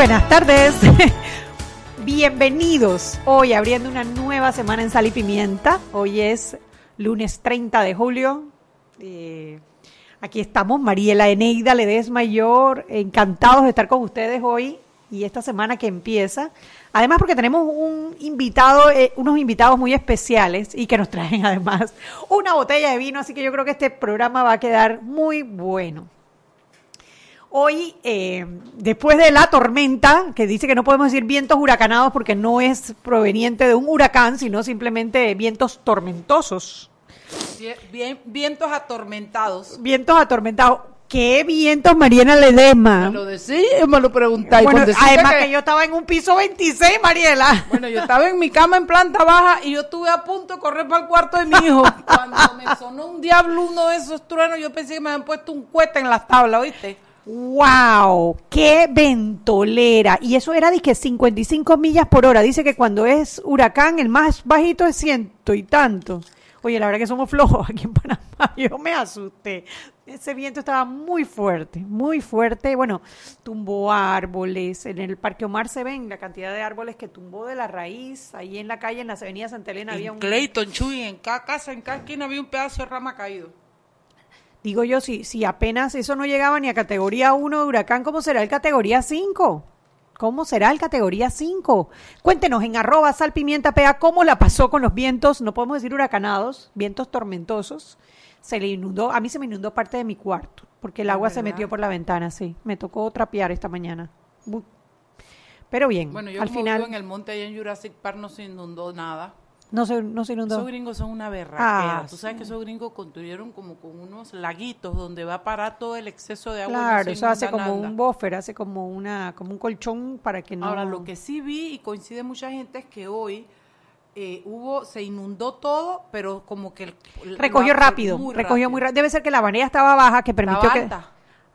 buenas tardes. Bienvenidos hoy abriendo una nueva semana en Sal y Pimienta. Hoy es lunes 30 de julio. Eh, aquí estamos, Mariela Eneida Ledesma y yo, encantados de estar con ustedes hoy y esta semana que empieza. Además porque tenemos un invitado, eh, unos invitados muy especiales y que nos traen además una botella de vino, así que yo creo que este programa va a quedar muy bueno. Hoy, eh, después de la tormenta, que dice que no podemos decir vientos huracanados porque no es proveniente de un huracán, sino simplemente vientos tormentosos. Bien, vientos atormentados. Vientos atormentados. ¿Qué vientos, Mariela Ledesma? Me lo decís, me lo preguntáis. Bueno, además que... yo estaba en un piso 26, Mariela. Bueno, yo estaba en mi cama en planta baja y yo estuve a punto de correr para el cuarto de mi hijo. Cuando me sonó un diablo uno de esos truenos, yo pensé que me habían puesto un cuete en las tablas, ¿oíste? ¡Wow! ¡Qué ventolera! Y eso era, dije, 55 millas por hora. Dice que cuando es huracán, el más bajito es ciento y tanto. Oye, la verdad que somos flojos aquí en Panamá. Yo me asusté. Ese viento estaba muy fuerte, muy fuerte. Bueno, tumbó árboles. En el Parque Omar se ven la cantidad de árboles que tumbó de la raíz. Ahí en la calle, en las avenidas Santa Elena, había un. Clayton, Chuy, en cada casa, en cada esquina había un pedazo de rama caído. Digo yo, si, si apenas eso no llegaba ni a categoría 1 de huracán, ¿cómo será el categoría 5? ¿Cómo será el categoría 5? Cuéntenos en arroba salpimientapea cómo la pasó con los vientos, no podemos decir huracanados, vientos tormentosos. Se le inundó, a mí se me inundó parte de mi cuarto, porque el agua se metió por la ventana, sí. Me tocó trapear esta mañana. Pero bien, bueno, yo al como final... Vivo en el monte allá en Jurassic Park no se inundó nada. No se, no se inundó. Esos gringos son una berraquera. Tú sabes que esos gringos construyeron como con unos laguitos donde va a parar todo el exceso de agua. Claro, eso hace como un buffer, hace como una como un colchón para que no... Ahora, lo que sí vi y coincide mucha gente es que hoy eh, hubo, se inundó todo, pero como que... El, recogió rápido, recogió muy rápido. Debe ser que la manera estaba baja que permitió que... Alta.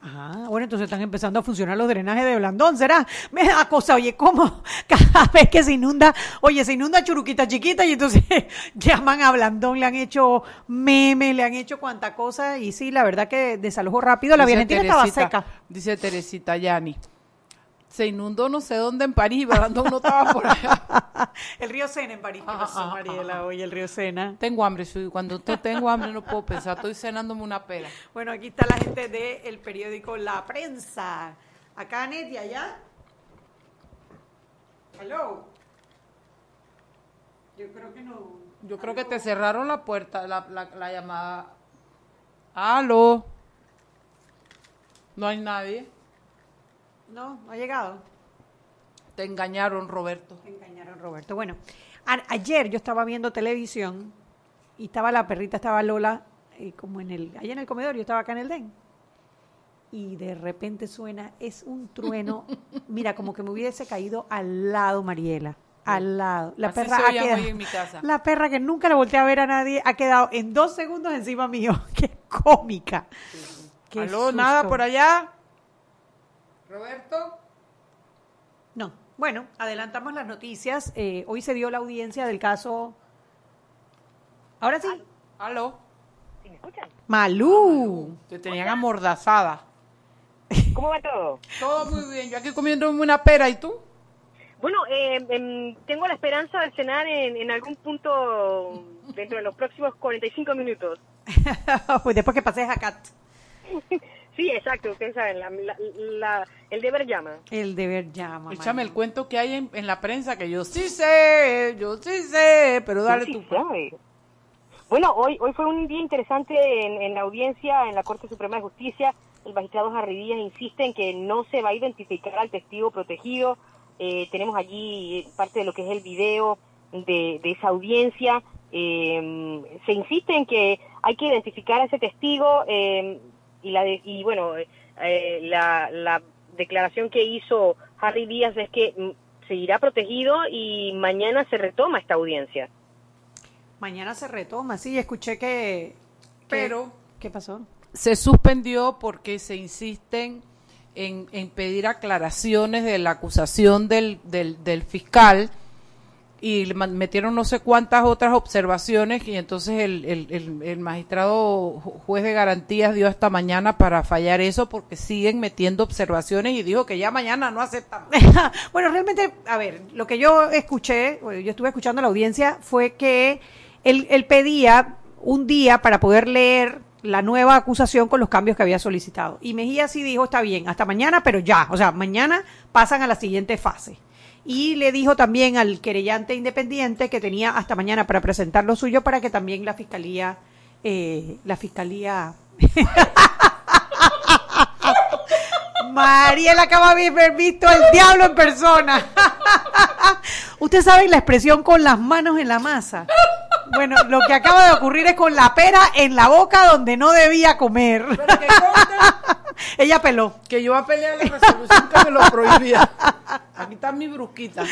Ah, bueno, entonces están empezando a funcionar los drenajes de Blandón, ¿será? Me da cosa, oye, ¿cómo? Cada vez que se inunda, oye, se inunda Churuquita Chiquita y entonces llaman a Blandón, le han hecho memes, le han hecho cuanta cosa y sí, la verdad que desalojó rápido, la Valentina estaba seca. Dice Teresita Yani. Se inundó no sé dónde en París, Blandón no estaba por allá. el río Sena en París, ¿qué pasó, Mariela? Oye, el río Sena. Tengo hambre, cuando tengo hambre no puedo pensar, estoy cenándome una pera. Bueno, aquí está la gente del periódico La Prensa. Acá, Neti, allá. Hello. Yo creo que no. Yo creo que te cerraron la puerta, la, la, la llamada. Aló. No hay nadie. No, no ha llegado. Te engañaron, Roberto. Te engañaron, Roberto. Bueno, a ayer yo estaba viendo televisión y estaba la perrita, estaba Lola, eh, como en el, allá en el comedor, yo estaba acá en el den. Y de repente suena, es un trueno, mira, como que me hubiese caído al lado, Mariela. Al lado. La Así perra ha quedado, en mi casa. La perra que nunca la volteé a ver a nadie ha quedado en dos segundos encima mío. Qué cómica. Qué ¿Aló? susto. ¿Nada por allá? ¿Roberto? No. Bueno, adelantamos las noticias. Eh, hoy se dio la audiencia del caso. Ahora sí. ¿Aló? ¿Sí me escuchan? Malú. Te tenían amordazada. ¿Cómo va todo? Todo muy bien. Yo aquí comiéndome una pera, ¿y tú? Bueno, eh, em, tengo la esperanza de cenar en, en algún punto dentro de los próximos 45 minutos. pues después que pases a Cat. Sí, exacto, ustedes saben, la, la- la- el deber llama. El deber llama. Échame el cuento que hay en, en la prensa, que yo sí sé, yo sí sé, pero dale Sí tú. sabe. Bueno, hoy hoy fue un día interesante en, en la audiencia en la Corte Suprema de Justicia. El magistrado Jarry Díaz insiste en que no se va a identificar al testigo protegido. Eh, tenemos allí parte de lo que es el video de, de esa audiencia. Eh, se insiste en que hay que identificar a ese testigo eh, y, la de- y bueno, eh, la, la declaración que hizo Harry Díaz es que mm, seguirá protegido y mañana se retoma esta audiencia. Mañana se retoma. Sí, escuché que. que- Pero- ¿Qué pasó? Se suspendió porque se insisten en, en pedir aclaraciones de la acusación del, del, del fiscal y metieron no sé cuántas otras observaciones y entonces el, el, el, magistrado ju- juez de garantías dio hasta mañana para fallar eso porque siguen metiendo observaciones y dijo que ya mañana no aceptan. bueno, realmente, a ver, lo que yo escuché, yo estuve escuchando a la audiencia, fue que él, él pedía un día para poder leer la nueva acusación con los cambios que había solicitado. Y Mejía sí dijo, está bien, hasta mañana, pero ya, o sea, mañana pasan a la siguiente fase. Y le dijo también al querellante independiente que tenía hasta mañana para presentar lo suyo para que también la fiscalía, eh, la fiscalía Mariela acaba de haber visto al diablo en persona. Usted sabe la expresión con las manos en la masa. Bueno, lo que acaba de ocurrir es con la pera en la boca donde no debía comer. Pero que conste Ella peló. que yo voy a pelear la resolución que me lo prohibía. Aquí está mi brusquita.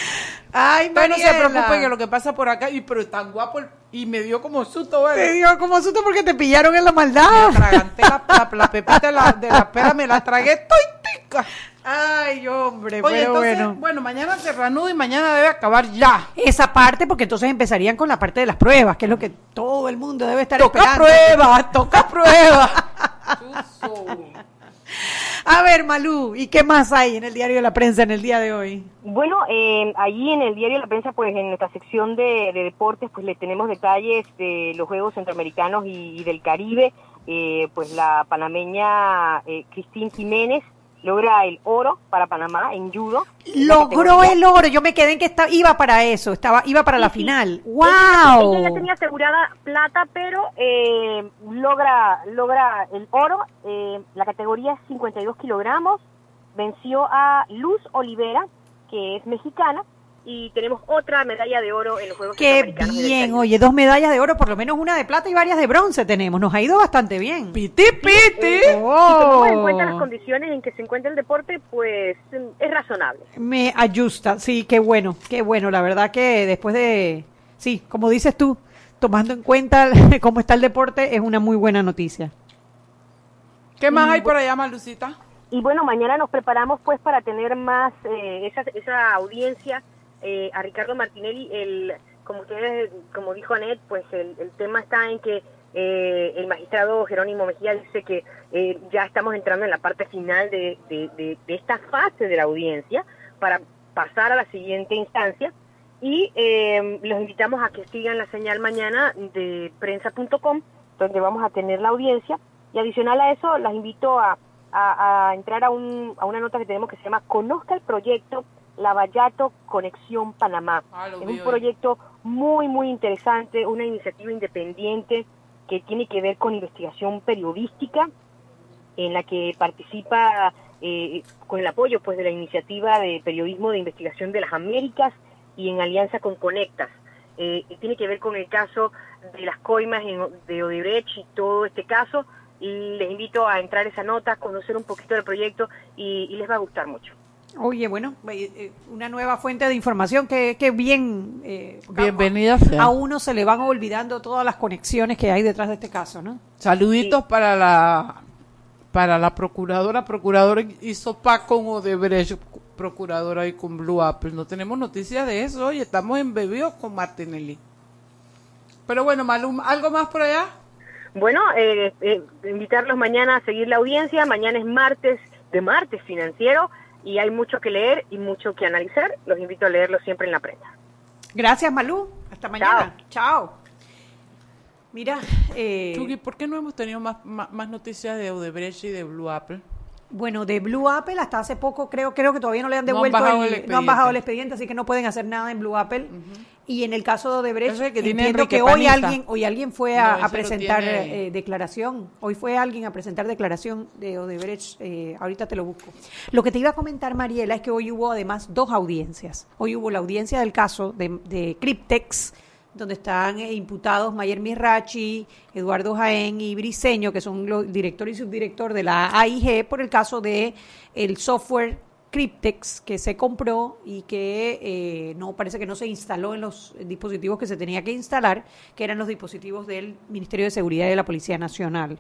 Ay, Usted no se preocupe que lo que pasa por acá, y pero es tan guapo el- y me dio como susto, Te ¿verdad? dio como susto porque te pillaron en la Me maldad. atraganté la, la, la pepita de la, de la pera, me la tragué toitica. Ay, hombre, Oye, pero entonces, bueno. bueno. mañana se reanuda y mañana debe acabar ya. Esa parte, porque entonces empezarían con la parte de las pruebas, que es lo que todo el mundo debe estar Toca esperando. prueba, toca prueba. A ver, Malú, ¿y qué más hay en el diario de la prensa en el día de hoy? Bueno, eh, allí en el diario La Prensa, pues en nuestra sección de, de deportes, pues le tenemos detalles de los Juegos Centroamericanos y, y del Caribe. Eh, pues la panameña eh, Cristín Jiménez logra el oro para Panamá en judo. Logró el oro. Yo me quedé en que estaba, iba para eso, estaba, iba para la Sí, final. ¡Wow! ella ya tenía asegurada plata, pero eh, logra logra el oro. Eh, la categoría es 52 kilogramos. Venció a Luz Olivera, que es mexicana, y tenemos otra medalla de oro en los Juegos Qué bien, oye, dos medallas de oro, por lo menos una de plata y varias de bronce tenemos. Nos ha ido bastante bien. Piti, piti. Si tomamos en Oh. cuenta las condiciones en que se encuentra el deporte, pues es razonable. Me ayusta, sí, qué bueno, qué bueno. La verdad que después de, sí, como dices tú, tomando en cuenta cómo está el deporte, es una muy buena noticia. ¿Qué más hay por allá, Malucita? Y bueno, mañana nos preparamos pues para tener más eh, esa, esa audiencia eh, a Ricardo Martinelli. El, como ustedes, como dijo Anet, pues el, tema está en que eh, el magistrado Jerónimo Mejía dice que eh, ya estamos entrando en la parte final de- de esta fase de la audiencia para pasar a la siguiente instancia. Y eh, los invitamos a que sigan la señal mañana de prensa.com, donde vamos a tener la audiencia. Y adicional a eso, las invito a, a- a entrar a, un, a una nota que tenemos que se llama Conozca el proyecto Lavallato Conexión Panamá. Ah, es un proyecto muy, muy interesante, una iniciativa independiente que tiene que ver con investigación periodística, en la que participa eh, con el apoyo pues de la iniciativa de periodismo de investigación de las Américas y en alianza con Conectas. Eh, tiene que ver con el caso de las coimas en- de Odebrecht y todo este caso. Y les invito a entrar esa nota, conocer un poquito del proyecto y, y les va a gustar mucho. Oye, bueno, eh, eh, una nueva fuente de información que, que bien... eh, Bienvenida A uno se le van olvidando todas las conexiones que hay detrás de este caso, ¿no? Saluditos para la para la procuradora. Procuradora hizo pa con Odebrecht, procuradora y con Blue Apple. No tenemos noticias de eso. Oye, estamos embebidos con Martinelli. Pero bueno, Malum, ¿algo más por allá? Bueno, eh, eh, invitarlos mañana a seguir la audiencia. Mañana es martes de martes financiero y hay mucho que leer y mucho que analizar. Los invito a leerlo siempre en la prensa. Gracias, Malú. Hasta mañana. Chao. Mira, eh, Chucky, ¿por qué no hemos tenido más, más, más noticias de Odebrecht y de Blue Apple? Bueno, de Blue Apple hasta hace poco creo creo que todavía no le han No han devuelto bajado el, el no han bajado el expediente. así que no pueden hacer nada en Blue Apple. Y en el caso de Odebrecht, Ese que entiendo que hoy alguien hoy alguien fue a, presentar tiene- eh, declaración. Hoy fue alguien a presentar declaración de Odebrecht. eh, ahorita te lo busco. Lo que te iba a comentar, Mariela, es que hoy hubo además dos audiencias. Hoy hubo la audiencia del caso de, de Cryptex, donde están eh, imputados Mayer Mirrachi, Eduardo Jaén y Briseño, que son los director y subdirector de la AIG, por el caso de el software Cryptex que se compró y que eh, no parece que no se instaló en los dispositivos que se tenía que instalar, que eran los dispositivos del Ministerio de Seguridad y de la Policía Nacional.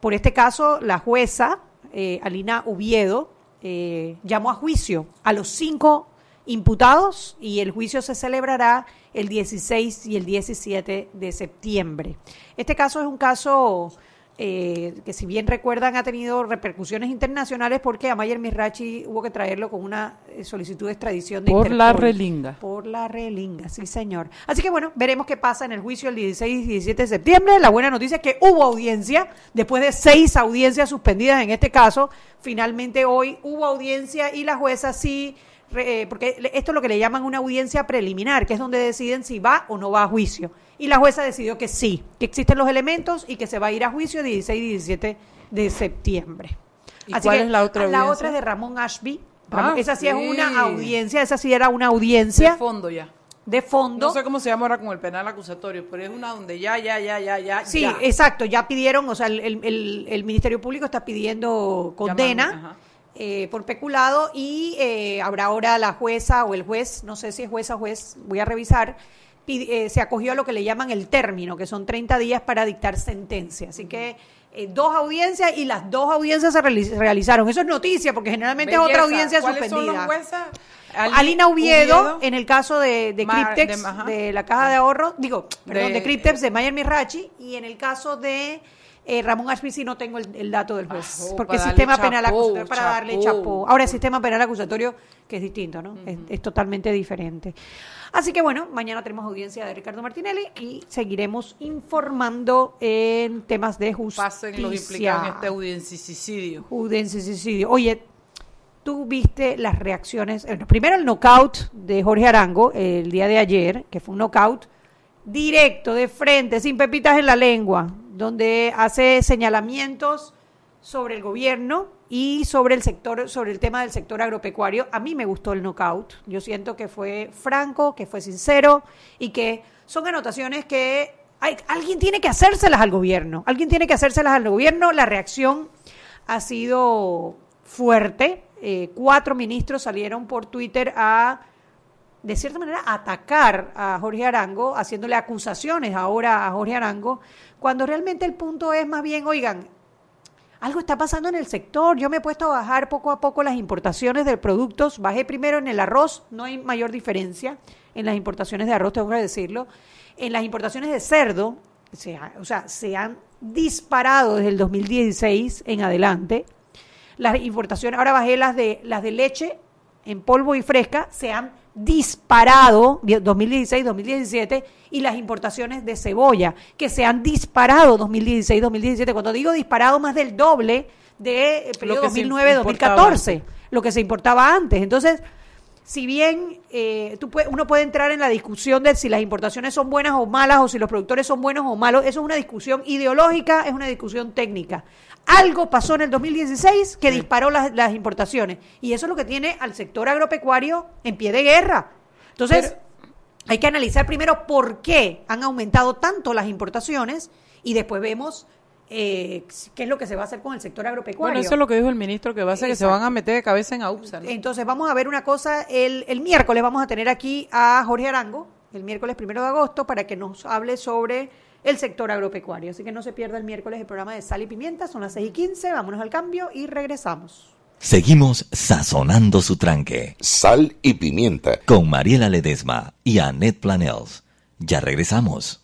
Por este caso, la jueza, eh, Alina Oviedo, eh, llamó a juicio a los cinco imputados y el juicio se celebrará el 16 y el 17 de septiembre. Este caso es un caso eh, que si bien recuerdan ha tenido repercusiones internacionales porque a Mayer Mirachi hubo que traerlo con una eh, solicitud de extradición de Por la relinga. Por la relinga, sí señor. Así que bueno, veremos qué pasa en el juicio el 16 y 17 de septiembre. La buena noticia es que hubo audiencia, después de seis audiencias suspendidas en este caso, finalmente hoy hubo audiencia y la jueza sí eh, porque esto es lo que le llaman una audiencia preliminar, que es donde deciden si va o no va a juicio. Y la jueza decidió que sí, que existen los elementos y que se va a ir a juicio el 16 y 17 de septiembre. ¿Y cuál es la otra La audiencia? otra es de Ramón Ashby. Ah, esa sí, es una audiencia, esa sí era una De audiencia fondo ya. de fondo. No sé cómo se llama ahora con el penal acusatorio, pero es una donde ya, ya, ya, ya, ya. Sí, ya. exacto, ya pidieron, o sea, el, el- el- Ministerio Público está pidiendo condena Llaman, ajá. Eh, por peculado y eh, habrá ahora la jueza o el juez, no sé si es jueza o juez, voy a revisar, eh, se acogió a lo que le llaman el término, que son 30 días para dictar sentencia. Así que eh, dos audiencias y las dos audiencias se reali- realizaron. Eso es noticia, porque generalmente es otra audiencia ¿Cuáles son suspendida. los jueces? Ali- Ali- Alina Oviedo, Oviedo. en el caso de, de Mar- Cryptex, de- la caja de ahorro, digo, perdón, de, De- Cryptex, de Mayer Mirachi, y en el caso de eh, Ramón Ashby sí no tengo el, el dato del juez, Ah, oh, porque el sistema penal acusatorio, para darle chapó. Ahora el sistema penal acusatorio, que es distinto, ¿no? es, es totalmente diferente. Así que bueno, mañana tenemos audiencia de Ricardo Martinelli y seguiremos informando en temas de justicia. Pasen los implicados en este audiencicidio. Oye, tú viste las reacciones. primero el knockout de Jorge Arango el día de ayer, que fue un knockout directo, de frente, sin pepitas en la lengua, donde hace señalamientos sobre el gobierno y sobre el sector, sobre el tema del sector agropecuario. A mí me gustó el knockout. Yo siento que fue franco, que fue sincero y que son anotaciones que hay- alguien tiene que hacérselas al gobierno. Alguien tiene que hacérselas al gobierno. La reacción ha sido fuerte. Eh, cuatro ministros salieron por Twitter a, de cierta manera, atacar a Jorge Arango, haciéndole acusaciones ahora a Jorge Arango, cuando realmente el punto es más bien, oigan, algo está pasando en el sector. Yo me he puesto a bajar poco a poco las importaciones de productos. Bajé primero en el arroz, no hay mayor diferencia en las importaciones de arroz, tengo que decirlo. En las importaciones de cerdo, o sea, se han disparado desde el 2016 en adelante. Las importaciones, ahora bajé las de las de leche en polvo y fresca, se han disparado 2016-2017 y las importaciones de cebolla que se han disparado 2016-2017. Cuando digo disparado, más del doble de el periodo que se 2009-2014, lo que se importaba antes. Entonces, si bien eh, tú puede- uno puede entrar en la discusión de si las importaciones son buenas o malas o si los productores son buenos o malos, eso es una discusión ideológica, es una discusión técnica. Algo pasó en el 2016 que disparó las, las importaciones y eso es lo que tiene al sector agropecuario en pie de guerra. Entonces, hay que analizar primero por qué han aumentado tanto las importaciones y después vemos eh, qué es lo que se va a hacer con el sector agropecuario. Bueno, eso es lo que dijo el ministro, que va a ser que se van a meter de cabeza en AUPSA. ¿no? Entonces vamos a ver una cosa, el, el miércoles vamos a tener aquí a Jorge Arango, el miércoles primero de agosto, para que nos hable sobre el sector agropecuario. Así que no se pierda el miércoles el programa de Sal y Pimienta, son las 6 y 15, vámonos al cambio y regresamos. Seguimos sazonando su tranque Sal y pimienta. con Mariela Ledesma y Annette Planels. Ya regresamos.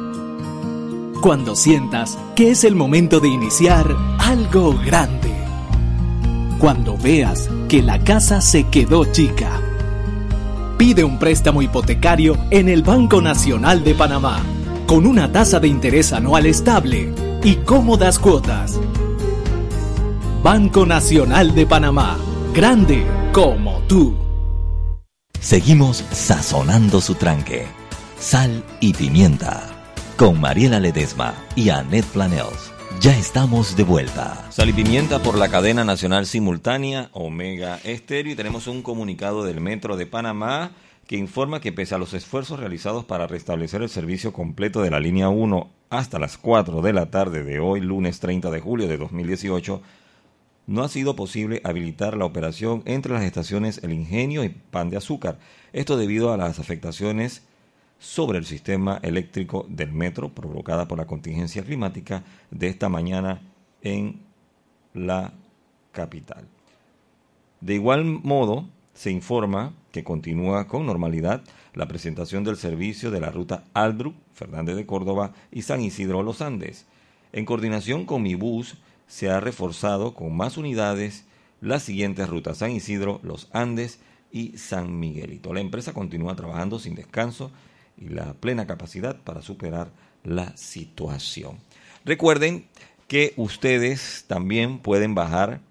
Cuando sientas que es el momento de iniciar algo grande. Cuando veas que la casa se quedó chica. Pide un préstamo hipotecario en el Banco Nacional de Panamá, con una tasa de interés anual estable y cómodas cuotas. Banco Nacional de Panamá, grande como tú. Seguimos sazonando su tranque. Sal y pimienta. Con Mariela Ledesma y Annette Planels. Ya estamos de vuelta. Sal y pimienta por la cadena nacional simultánea Omega Estéreo y tenemos un comunicado del Metro de Panamá que informa que pese a los esfuerzos realizados para restablecer el servicio completo de la línea 1 hasta las 4 de la tarde de hoy, lunes 30 de julio de 2018, no ha sido posible habilitar la operación entre las estaciones El Ingenio y Pan de Azúcar. Esto debido a las afectaciones sobre el sistema eléctrico del metro provocada por la contingencia climática de esta mañana en la capital. De igual modo, se informa que continúa con normalidad la presentación del servicio de la ruta Aldruc, Fernández de Córdoba y San Isidro Los Andes. En coordinación con mi bus, se ha reforzado con más unidades las siguientes rutas San Isidro, Los Andes y San Miguelito. La empresa continúa trabajando sin descanso y la plena capacidad para superar la situación. Recuerden que ustedes también pueden bajar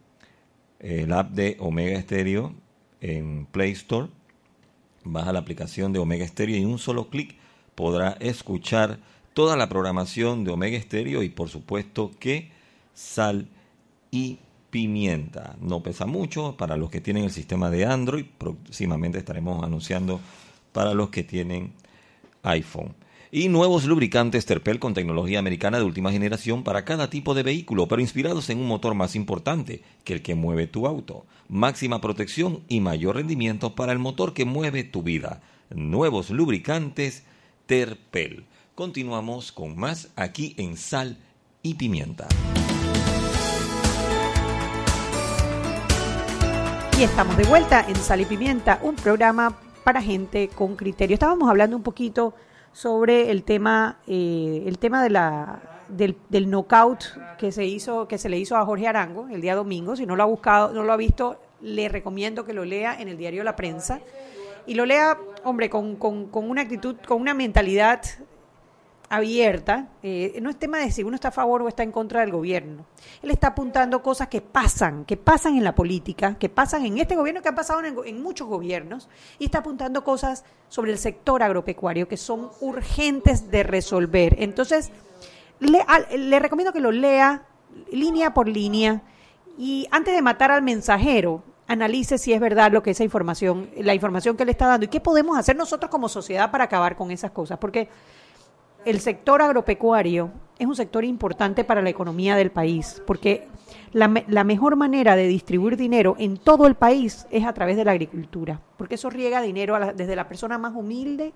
el app de Omega Stereo en Play Store. Baja la aplicación de Omega Stereo y un solo clic podrá escuchar toda la programación de Omega Stereo y por supuesto que sal y pimienta. No pesa mucho para los que tienen el sistema de Android. Próximamente estaremos anunciando para los que tienen iPhone. Y nuevos lubricantes Terpel con tecnología americana de última generación para cada tipo de vehículo, pero inspirados en un motor más importante que el que mueve tu auto. Máxima protección y mayor rendimiento para el motor que mueve tu vida. Nuevos lubricantes Terpel. Continuamos con más aquí en Sal y Pimienta. Y estamos de vuelta en Sal y Pimienta, un programa para gente con criterio. Estábamos hablando un poquito sobre el tema, eh, el tema de la, del, del knockout que se hizo, que se le hizo a Jorge Arango el día domingo. Si no lo ha buscado, no lo ha visto, le recomiendo que lo lea en el diario La Prensa. Y lo lea, hombre, con, con, con una actitud, con una mentalidad abierta, eh, no es tema de si uno está a favor o está en contra del gobierno. Él está apuntando cosas que pasan, que pasan en la política, que pasan en este gobierno, que han pasado en, muchos gobiernos, y está apuntando cosas sobre el sector agropecuario que son urgentes de resolver. Entonces, le, le recomiendo que lo lea línea por línea y antes de matar al mensajero, analice si es verdad lo que esa información, la información que le está dando y qué podemos hacer nosotros como sociedad para acabar con esas cosas, porque el sector agropecuario es un sector importante para la economía del país, porque la, la mejor manera de distribuir dinero en todo el país es a través de la agricultura, porque eso riega dinero la- desde la persona más humilde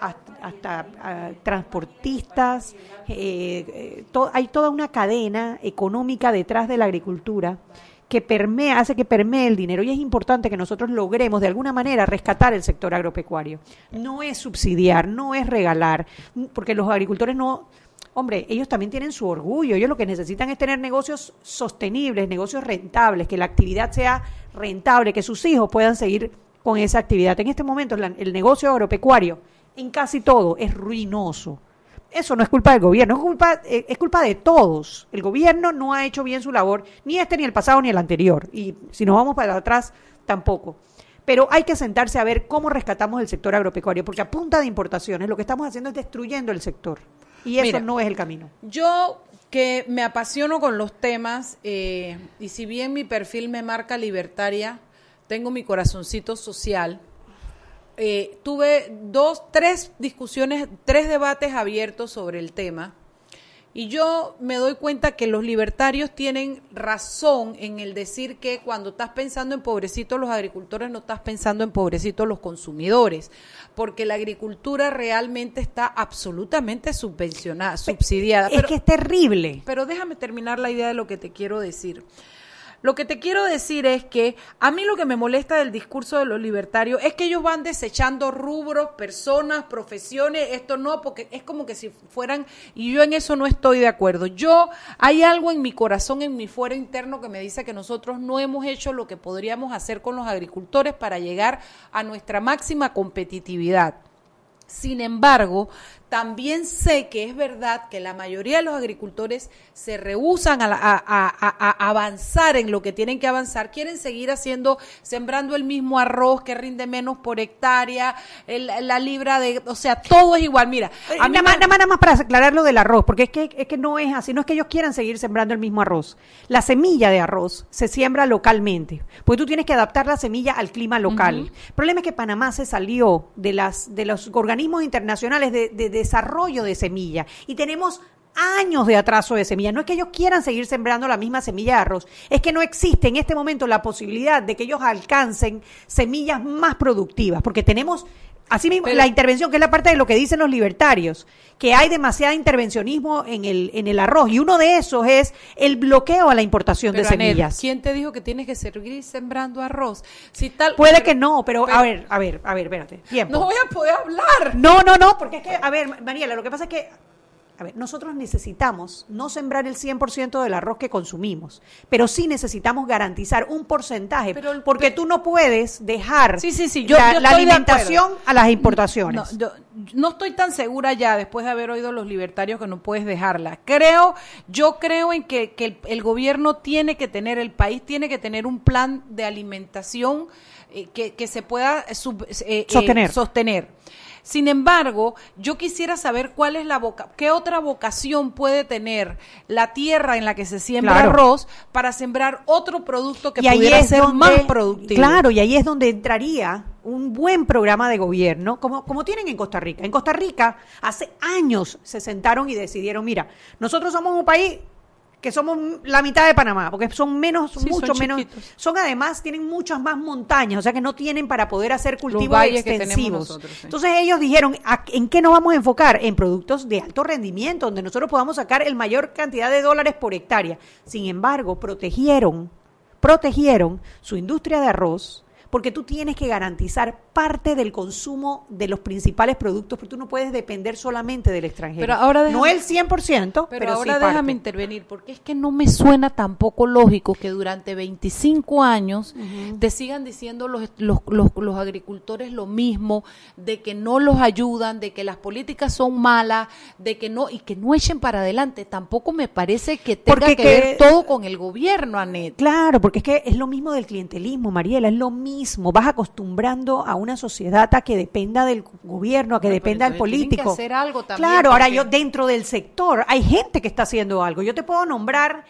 hasta, ah, transportistas, eh, eh, hay toda una cadena económica detrás de la agricultura que permea, hace que permee el dinero y es importante que nosotros logremos de alguna manera rescatar el sector agropecuario. No es subsidiar, no es regalar, porque los agricultores no, hombre, ellos también tienen su orgullo, ellos lo que necesitan es tener negocios sostenibles, negocios rentables, que la actividad sea rentable, que sus hijos puedan seguir con esa actividad. En este momento el negocio agropecuario en casi todo es ruinoso. Eso no es culpa del gobierno, es culpa, eh, es culpa de todos. El gobierno no ha hecho bien su labor, ni este, ni el pasado, ni el anterior. Y si nos vamos para atrás, tampoco. Pero hay que sentarse a ver cómo rescatamos el sector agropecuario, porque a punta de importaciones lo que estamos haciendo es destruyendo el sector. Y eso Mira. no es el camino. Yo que me apasiono con los temas eh, y si bien mi perfil me marca libertaria, tengo mi corazoncito social. Eh, tuve dos, tres discusiones, tres debates abiertos sobre el tema Y yo me doy cuenta que los libertarios tienen razón en el decir que cuando estás pensando en pobrecitos los agricultores, no estás pensando en pobrecitos los consumidores, porque la agricultura realmente está absolutamente subvencionada, subsidiada. Es que es terrible. Pero déjame terminar la idea de lo que te quiero decir. Lo que te quiero decir es que a mí lo que me molesta del discurso de los libertarios es que ellos van desechando rubros, personas, profesiones, esto no, porque es como que si fueran, y yo en eso no estoy de acuerdo. Yo, hay algo en mi corazón, en mi fuero interno que me dice que nosotros no hemos hecho lo que podríamos hacer con los agricultores para llegar a nuestra máxima competitividad. Sin embargo, también sé que es verdad que la mayoría de los agricultores se rehusan a, avanzar en lo que tienen que avanzar, quieren seguir haciendo, sembrando el mismo arroz que rinde menos por hectárea, la libra de, o sea, todo es igual. Mira, eh, nada, más, nada, más, para aclarar lo del arroz, porque es que, es que no es así, no es que ellos quieran seguir sembrando el mismo arroz. La semilla de arroz se siembra localmente, porque tú tienes que adaptar la semilla al clima local. El problema es que Panamá se salió de, las, de los organismos internacionales de, de desarrollo de semilla y tenemos años de atraso de semilla. No es que ellos quieran seguir sembrando la misma semilla de arroz, es que no existe en este momento la posibilidad de que ellos alcancen semillas más productivas, porque tenemos Así mismo, la intervención, que es la parte de lo que dicen los libertarios, que hay demasiado intervencionismo en el, en el arroz, y uno de esos es el bloqueo a la importación de semillas. ¿Quién te dijo que tienes que seguir sembrando arroz? Si tal, Puede que no, pero, a ver, a ver, a ver, espérate, tiempo. No voy a poder hablar. No, no, no, porque es que, a ver, Mariela, lo que pasa es que a ver, nosotros necesitamos no sembrar el 100% del arroz que consumimos, pero sí necesitamos garantizar un porcentaje, porque tú no puedes dejar sí, sí, sí, la, alimentación a las importaciones. No, no, estoy tan segura ya, después de haber oído los libertarios, que no puedes dejarla. Creo, yo creo en que, el, gobierno tiene que tener, el país tiene que tener un plan de alimentación eh, que, se pueda eh, eh, sostener. sostener sin embargo, yo quisiera saber cuál es la boca, qué otra vocación puede tener la tierra en la que se siembra arroz para sembrar otro producto que pudiera ser más productivo. Claro, y ahí es donde entraría un buen programa de gobierno, como, como tienen en Costa Rica. En Costa Rica, hace años se sentaron y decidieron, mira, nosotros somos un país que somos la mitad de Panamá, porque son menos, mucho menos, son además, tienen muchas más montañas, o sea que no tienen para poder hacer cultivos extensivos. Entonces ellos dijeron, ¿en qué nos vamos a enfocar? En productos de alto rendimiento, donde nosotros podamos sacar el mayor cantidad de dólares por hectárea. Sin embargo, protegieron, protegieron su industria de arroz, porque tú tienes que garantizar parte del consumo de los principales productos, porque tú no puedes depender solamente del extranjero. Pero ahora no el 100%, pero, ahora déjame intervenir, porque es que no me suena tampoco lógico que durante 25 años te sigan diciendo los, los, los, agricultores lo mismo, de que no los ayudan, de que las políticas son malas, de que no, y que no echen para adelante. Tampoco me parece que tenga que, ver todo con el gobierno, Anet. Claro, porque es que es lo mismo del clientelismo, Mariela, es lo mismo vas acostumbrando a una sociedad a que dependa del gobierno, a que dependa del político. hacer algo claro, ahora yo dentro del sector hay gente que está haciendo algo. Yo te puedo nombrar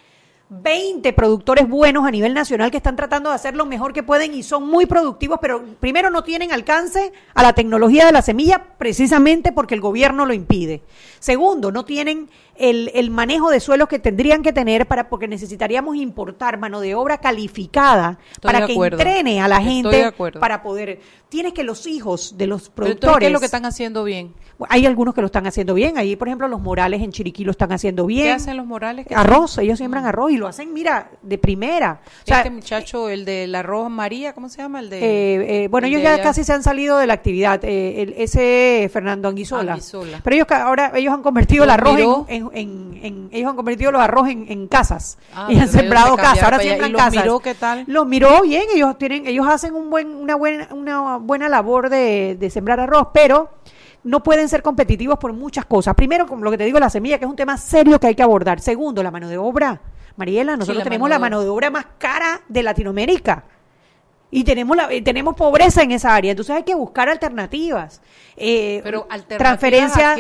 20 productores buenos a nivel nacional que están tratando de hacer lo mejor que pueden y son muy productivos, pero primero no tienen alcance a la tecnología de la semilla precisamente porque el gobierno lo impide. Segundo, no tienen el, el, manejo de suelos que tendrían que tener para porque necesitaríamos importar mano de obra calificada para que entrene a la gente para poder tienes que los hijos de los productores ¿qué es lo que están haciendo bien hay algunos que lo están haciendo bien. Ahí por ejemplo los Morales en Chiriquí lo están haciendo bien. ¿qué hacen los Morales? arroz ellos siembran arroz y lo hacen mira de primera. Este muchacho el del arroz María ¿cómo se llama? el de eh, eh, bueno ellos ya casi se han salido de la actividad eh, ese Fernando Anguizola. pero ellos ahora ellos han convertido el arroz en en, ellos han convertido los arroz en, casas ah, y han sembrado casas. Ahora siembran casas. Los miró qué tal? Los miró bien. Ellos tienen, ellos hacen un buen, una buena, una buena labor de, de sembrar arroz, pero no pueden ser competitivos por muchas cosas. Primero, como lo que te digo, la semilla, que es un tema serio que hay que abordar. Segundo, la mano de obra. Mariela, nosotros tenemos la mano de obra más cara de Latinoamérica. Y tenemos la, tenemos pobreza en esa área. Entonces hay que buscar alternativas. Eh, Pero alternativas transferencia,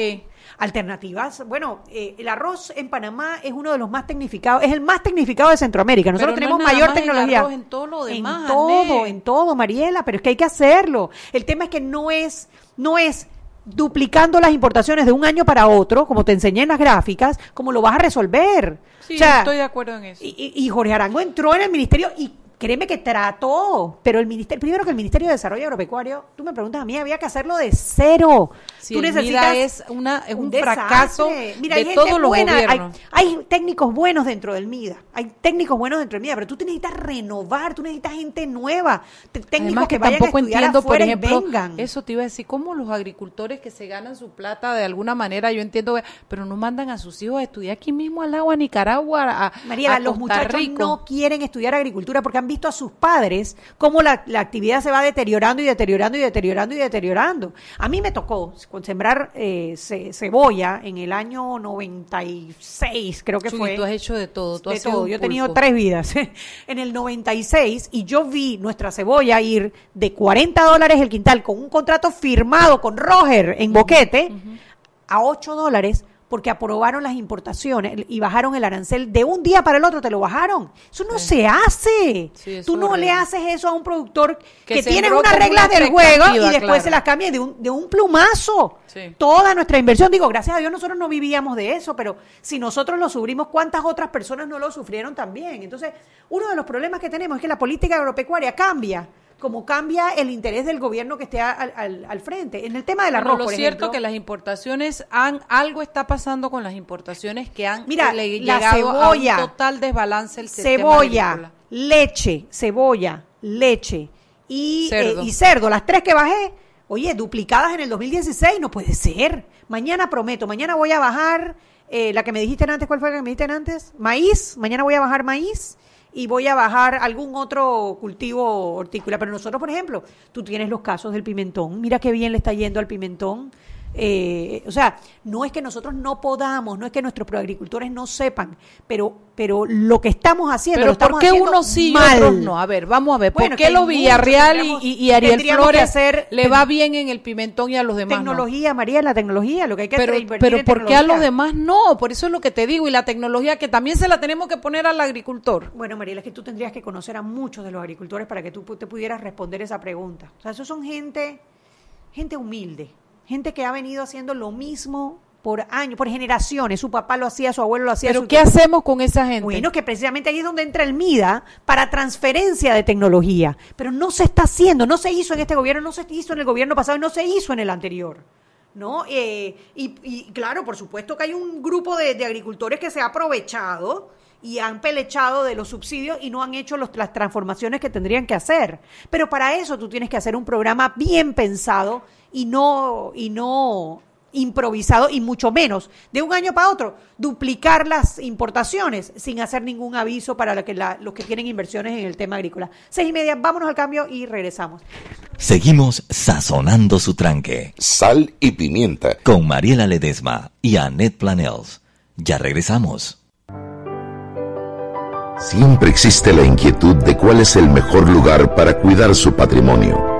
Alternativas, bueno, eh, el arroz en Panamá es uno de los más tecnificados, es el más tecnificado de Centroamérica. Nosotros tenemos mayor tecnología. en todo lo demás. En todo, en todo, Mariela, pero es que hay que hacerlo. El tema es que no es, no es duplicando las importaciones de un año para otro, como te enseñé en las gráficas, como lo vas a resolver. Sí, O sea, estoy de acuerdo en eso. y- y Jorge Arango entró en el ministerio y créeme que trató, pero el ministerio, primero que el Ministerio de Desarrollo Agropecuario, tú me preguntas a mí, había que hacerlo de cero. Sí, tú necesitas es una- es un fracaso Mira, de hay gente todos buena, hay- gobiernos. Hay, técnicos buenos dentro del MIDA, hay técnicos buenos dentro del MIDA, pero tú te necesitas renovar, tú necesitas gente nueva, técnicos Además que, que vayan a tampoco estudiar entiendo, por afuera y ejemplo, vengan. eso te iba a decir, cómo los agricultores que se ganan su plata de alguna manera, yo entiendo, pero no mandan a sus hijos a estudiar aquí mismo al agua, a Nicaragua, a, Mariela, a los muchachos Rico. no quieren estudiar agricultura porque han visto a sus padres cómo la, la actividad se va deteriorando y deteriorando y deteriorando y deteriorando. A mí me tocó con sembrar eh, ce- cebolla en el año 96, creo que Chuy, fue. tú has hecho de todo, tú de has todo. Yo he tenido tres vidas. en el 96 y yo vi nuestra cebolla ir de 40 dólares el quintal con un contrato firmado con Roger en Boquete a 8 dólares porque aprobaron las importaciones y bajaron el arancel de un día para el otro, te lo bajaron. Eso no se hace. Sí, Tú no horrible. le haces eso a un productor Que que, tiene unas reglas una del juego y después claro. se las cambia de un, de un plumazo. Sí. Toda nuestra inversión, digo, gracias a Dios nosotros no vivíamos de eso, pero si nosotros lo sufrimos, ¿cuántas otras personas no lo sufrieron también? Entonces, uno de los problemas que tenemos es que la política agropecuaria cambia, como cambia el interés del gobierno que esté al, al- al frente. En el tema del Bueno, arroz, lo por cierto ejemplo, que las importaciones han algo está pasando con las importaciones que han Mira, le- la cebolla, a un total desbalance el sistema cebolla, agrícola. leche, cebolla, leche y Cerdo. eh, y cerdo, las tres que bajé, oye, duplicadas en el 2016, no puede ser. Mañana prometo, mañana voy a bajar eh, la que me dijiste antes, ¿cuál fue la que me dijiste antes? Maíz, mañana voy a bajar maíz y voy a bajar algún otro cultivo hortícola. Pero nosotros, por ejemplo, tú tienes los casos del pimentón, mira qué bien le está yendo al pimentón. Eh, o sea, no es que nosotros no podamos, no es que nuestros agricultores no sepan, pero, pero lo que estamos haciendo, Pero lo estamos ¿por qué haciendo uno sí y otros no? A ver, vamos a ver. Bueno, ¿Por qué los Villarreal y, y, Ariel Flores hacer- le va bien en el pimentón y a los demás no? Tecnología, María, la tecnología, lo que hay que Pero, invertir pero en ¿por qué a los demás no? Por eso es lo que te digo. Y la tecnología que también se la tenemos que poner al agricultor. Bueno, Mariela, es que tú tendrías que conocer a muchos de los agricultores para que tú te pudieras responder esa pregunta. O sea, esos son gente, gente humilde, gente que ha venido haciendo lo mismo por años, por generaciones. Su papá lo hacía, su abuelo lo hacía. Pero su- ¿qué hacemos con esa gente? Bueno, que precisamente ahí es donde entra el MIDA para transferencia de tecnología. Pero no se está haciendo, no se hizo en este gobierno, no se hizo en el gobierno pasado y no se hizo en el anterior. ¿No? Eh, y, y claro, por supuesto que hay un grupo de, de agricultores que se ha aprovechado y han pelechado de los subsidios y no han hecho los- las transformaciones que tendrían que hacer. Pero para eso tú tienes que hacer un programa bien pensado y no, y no improvisado y mucho menos de un año para otro duplicar las importaciones sin hacer ningún aviso para lo que la- los que tienen inversiones en el tema agrícola. Seis y media, vámonos al cambio y regresamos. Seguimos sazonando su tranque Sal y pimienta. con Mariela Ledesma y Annette Planels. Ya regresamos. Siempre existe la inquietud de cuál es el mejor lugar para cuidar su patrimonio.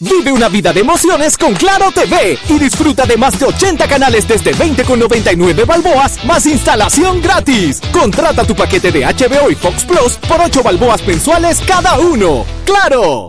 Vive una vida de emociones con Claro TV y disfruta de más de 80 canales desde 20,99 balboas más instalación gratis. Contrata tu paquete de HBO y Fox Plus por 8 balboas mensuales cada uno. ¡Claro!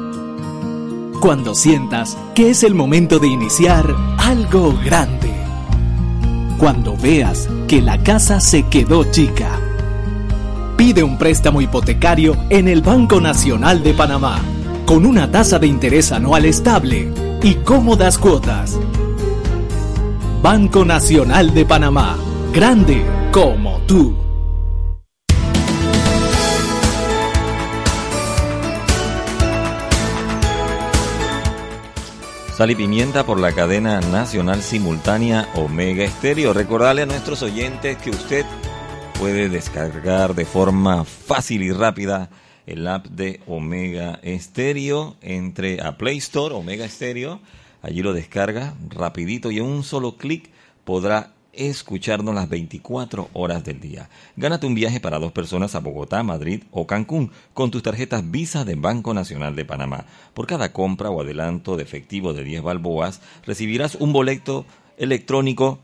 Cuando sientas que es el momento de iniciar algo grande. Cuando veas que la casa se quedó chica. Pide un préstamo hipotecario en el Banco Nacional de Panamá con una tasa de interés anual estable y cómodas cuotas. Banco Nacional de Panamá, grande como tú. Sal y pimienta por la cadena nacional simultánea Omega Estéreo. Recordarle a nuestros oyentes que usted puede descargar de forma fácil y rápida el app de Omega Stereo. Entre a Play Store, Omega Stereo, allí lo descarga rapidito y en un solo clic podrá escucharnos las 24 horas del día. Gánate un viaje para dos personas a Bogotá, Madrid o Cancún con tus tarjetas Visa de Banco Nacional de Panamá. Por cada compra o adelanto de efectivo de 10 balboas, recibirás un boleto electrónico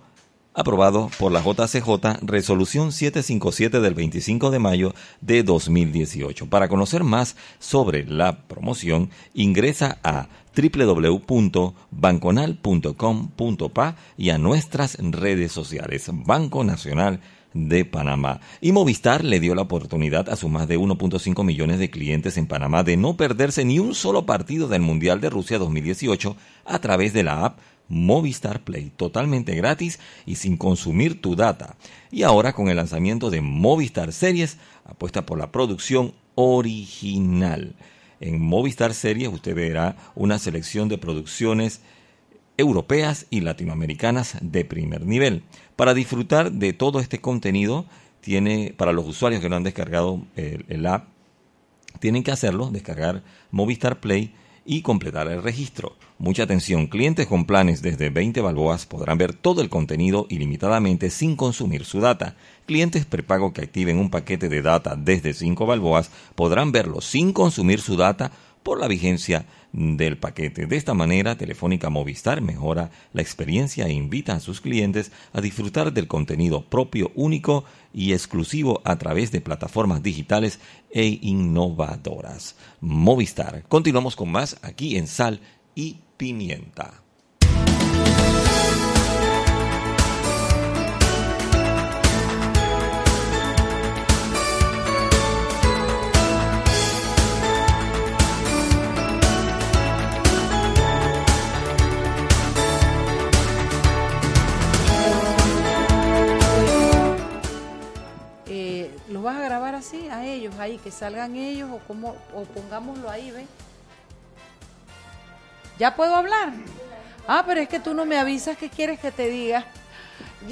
aprobado por la JCJ Resolución 757 del 25 de mayo de 2018. Para conocer más sobre la promoción, ingresa a www.banconal.com.pa y a nuestras redes sociales Banco Nacional de Panamá. Y Movistar le dio la oportunidad a sus más de 1.5 millones de clientes en Panamá de no perderse ni un solo partido del Mundial de Rusia 2018 a través de la app Movistar Play, totalmente gratis y sin consumir tu data. Y ahora con el lanzamiento de Movistar Series, apuesta por la producción original. En Movistar Series usted verá una selección de producciones europeas y latinoamericanas de primer nivel. Para disfrutar de todo este contenido, tiene para los usuarios que no han descargado el, el app, tienen que hacerlo, descargar Movistar Play y completar el registro. Mucha atención, clientes con planes desde 20 balboas podrán ver todo el contenido ilimitadamente sin consumir su data. Clientes prepago que activen un paquete de data desde 5 balboas podrán verlo sin consumir su data por la vigencia del paquete. De esta manera, Telefónica Movistar mejora la experiencia e invita a sus clientes a disfrutar del contenido propio, único y exclusivo a través de plataformas digitales e innovadoras. Movistar. Continuamos con más aquí en Sal y Pimienta. ¿Los vas a grabar así a ellos ahí, que salgan ellos o como o pongámoslo ahí, ¿ves? ¿Ya puedo hablar? Ah, pero es que tú no me avisas qué quieres que te diga.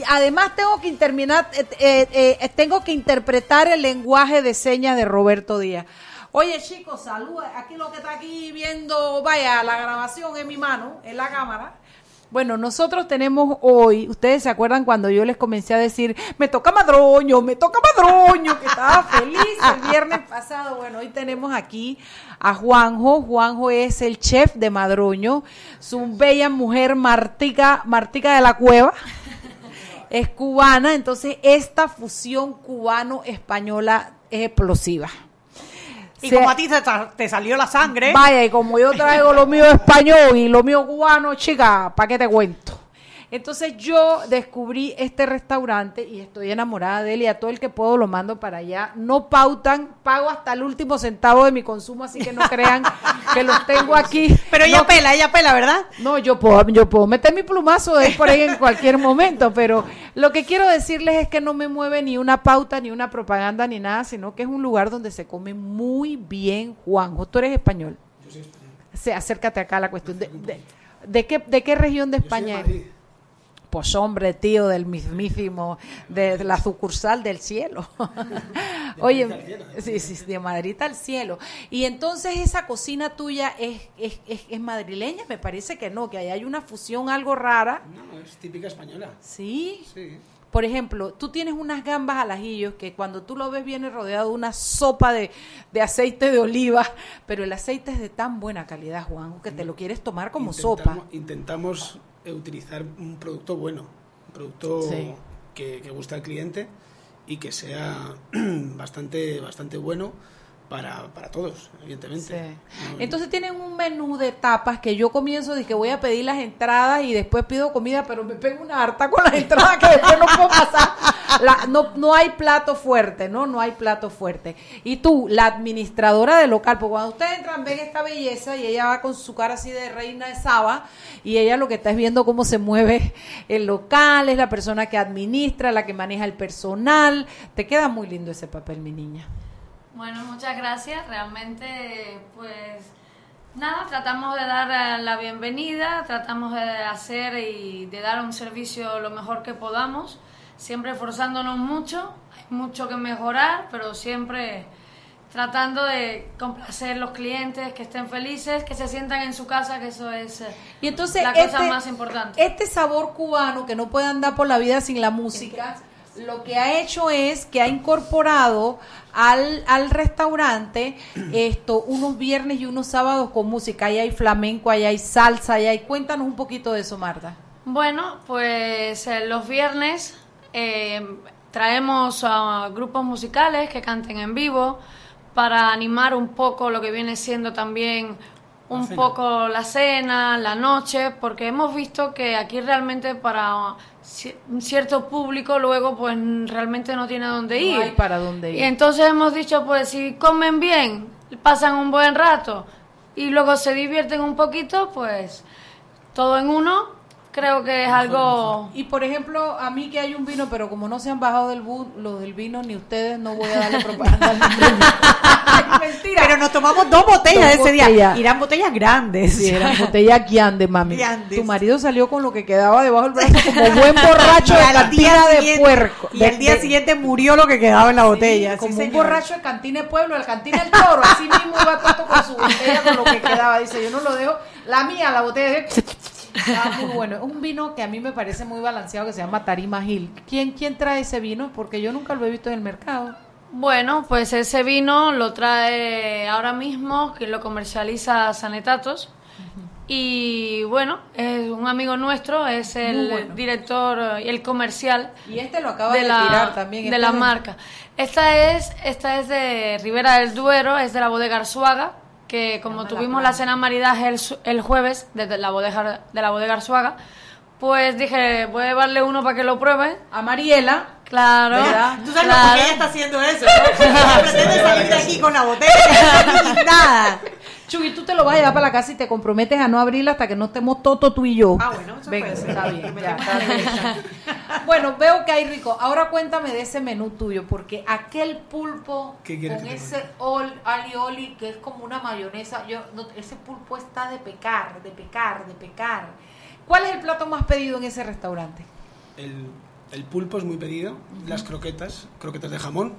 Además tengo que interminar, eh, eh, eh, tengo que interpretar el lenguaje de señas de Roberto Díaz. Oye chicos, salud. Aquí lo que está aquí viendo, vaya, la grabación en mi mano, en la cámara. Bueno, nosotros tenemos hoy, ustedes se acuerdan cuando yo les comencé a decir, me toca madroño, me toca madroño, que estaba feliz el viernes pasado. Bueno, hoy tenemos aquí a Juanjo. Juanjo es el chef de madroño, su bella mujer Martica, Martica de la Cueva. Es cubana, entonces esta fusión cubano-española es explosiva. Y como a ti te, te, salió la sangre. Vaya, y como yo traigo lo mío español y lo mío cubano, chica, ¿para qué te cuento? Entonces yo descubrí este restaurante y estoy enamorada de él y a todo el que puedo lo mando para allá. No pautan, pago hasta el último centavo de mi consumo, así que no crean que los tengo aquí. Pero ella no, pela, ella pela, ¿verdad? No, yo puedo, yo puedo meter mi plumazo de por ahí en cualquier momento, pero lo que quiero decirles es que no me mueve ni una pauta, ni una propaganda, ni nada, sino que es un lugar donde se come muy bien, Juanjo. Tú eres español. Yo soy español. se, acércate acá a la cuestión. ¿De, de, de qué, de qué región de España eres? Pues hombre, tío, del mismísimo, de, la sucursal del cielo. Oye, sí, sí, de Madrid al cielo. Y entonces esa cocina tuya es, es, es, madrileña, me parece que no, que ahí hay una fusión algo rara. No, es típica española. Sí. Sí. Por ejemplo, tú tienes unas gambas al ajillo que cuando tú lo ves viene rodeado de una sopa de, de, aceite de oliva, pero el aceite es de tan buena calidad, Juan, que te lo quieres tomar como sopa. Intentamos utilizar un producto bueno, un producto que, que guste al cliente y que sea bastante, bastante bueno para, para todos, evidentemente. Entonces tienen un menú de tapas que yo comienzo de que voy a pedir las entradas y después pido comida, pero me pego una harta con las entradas que después no puedo pasar. No, no hay plato fuerte, ¿no? No hay plato fuerte. Y tú, la administradora del local, porque cuando ustedes entran ven esta belleza y ella va con su cara así de reina de Saba y ella lo que está es viendo cómo se mueve el local, es la persona que administra, la que maneja el personal. Te queda muy lindo ese papel, mi niña. Bueno, muchas gracias. Realmente, pues nada, tratamos de dar eh, la bienvenida, tratamos de hacer y de dar un servicio lo mejor que podamos, siempre esforzándonos mucho, hay mucho que mejorar, pero siempre tratando de complacer los clientes, que estén felices, que se sientan en su casa, que eso es eh, y entonces la cosa este más importante. Este sabor cubano que no puede andar por la vida sin la música lo que ha hecho es que ha incorporado al, al restaurante esto unos viernes y unos sábados con música. Ahí hay flamenco, ahí hay salsa, ahí hay... Cuéntanos un poquito de eso, Marta. Bueno, pues eh, los viernes eh, traemos a grupos musicales que canten en vivo para animar un poco lo que viene siendo también un poco la cena, la noche, porque hemos visto que aquí realmente para un cierto público luego pues realmente no tiene dónde ir. No hay para dónde ir. Y entonces hemos dicho pues si comen bien, pasan un buen rato y luego se divierten un poquito, pues todo en uno creo que es algo... Y por ejemplo, a mí que hay un vino, pero como no se han bajado del bus, los del vino, ni ustedes, no voy a darle propaganda. Mentira. Pero nos tomamos dos botellas ese día. Y eran botellas grandes. Sí, eran botellas grandes, mami. Tu marido salió con lo que quedaba debajo del brazo como buen borracho de cantina de puerco. Y al día siguiente murió lo que quedaba en la botella. como un borracho de cantina de pueblo, el cantina del toro. Así mismo iba todo con su botella con lo que quedaba. Dice, yo no lo dejo. La mía, la botella de Está muy bueno. Es un vino que a mí me parece muy balanceado que se llama Tarima Hill. ¿Quién, ¿Quién trae ese vino? Porque yo nunca lo he visto en el mercado. Bueno, pues ese vino lo trae ahora mismo, que lo comercializa Sanetatos. Y bueno, es un amigo nuestro, es el director y el comercial. Y este lo acaba de, tirar también. De la marca. Esta es, esta es de Ribera del Duero, es de la bodega Arzuaga que como tuvimos la, cena maridaje el, el, jueves desde la bodega de la bodega Arzuaga, pues dije, voy a llevarle uno para que lo pruebe a Mariela. Claro. Tú sabes por qué ella está haciendo eso, ¿no? pretende salir de aquí con la botella nada. Chuy, tú te lo vas a llevar para la casa y te comprometes a no abrirla hasta que no estemos Toto tú y yo. Ah, bueno, eso Venga, está bien, ya, está bien. Bueno, veo que hay rico. Ahora cuéntame de ese menú tuyo, porque aquel pulpo con ese ol, alioli que es como una mayonesa, yo ese pulpo está de pecar, de pecar, de pecar. ¿Cuál es el plato más pedido en ese restaurante? El, el pulpo es muy pedido, las croquetas, croquetas de jamón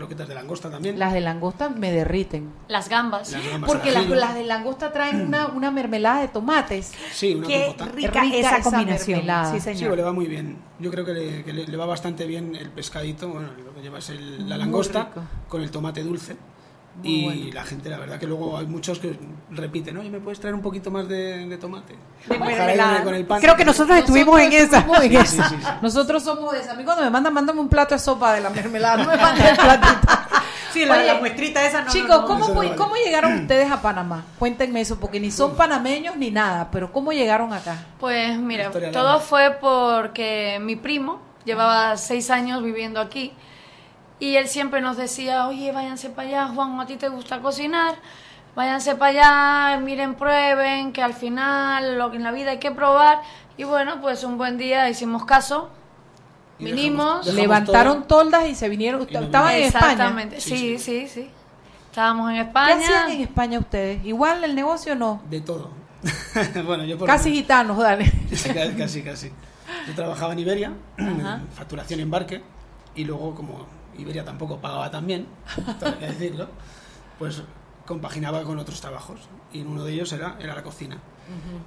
croquetas de langosta también. Las de langosta me derriten. Las gambas. Porque las, de langosta traen una, una mermelada de tomates. Sí, una Qué rica, esa, combinación. Sí, señor. le va muy bien. Yo creo que le, va bastante bien el pescadito. Bueno, lo que lleva es la langosta con el tomate dulce y la gente, la verdad que luego hay muchos que repiten, oye, ¿me puedes traer un poquito más de, tomate? Creo que nosotros estuvimos en esa. nosotros somos de esa. A mí cuando me mandan, mándame un plato de sopa de la mermelada, no me manden el platito. Sí, la, muestrita esa no. Chicos, ¿cómo, ¿cómo llegaron ustedes a Panamá? Cuéntenme eso, porque ni son panameños ni nada, pero ¿cómo llegaron acá? Pues mira, todo fue porque mi primo llevaba seis años viviendo aquí y él siempre nos decía, oye, váyanse para allá, Juan, a ti te gusta cocinar, váyanse para allá, miren, prueben, que al final lo que en la vida hay que probar. Y bueno, pues un buen día hicimos caso, vinimos. levantaron toldas y se vinieron. Estaban en España. Exactamente, sí, sí, sí. Estábamos en ¿Qué España. hacían en España ustedes? ¿Igual el negocio o no? De todo. bueno, yo por Casi gitanos, dale. casi, casi. Yo trabajaba en Iberia, en facturación y embarque, y luego como Iberia tampoco pagaba tan bien, que decirlo, pues compaginaba con otros trabajos. Y uno de ellos era, era la cocina.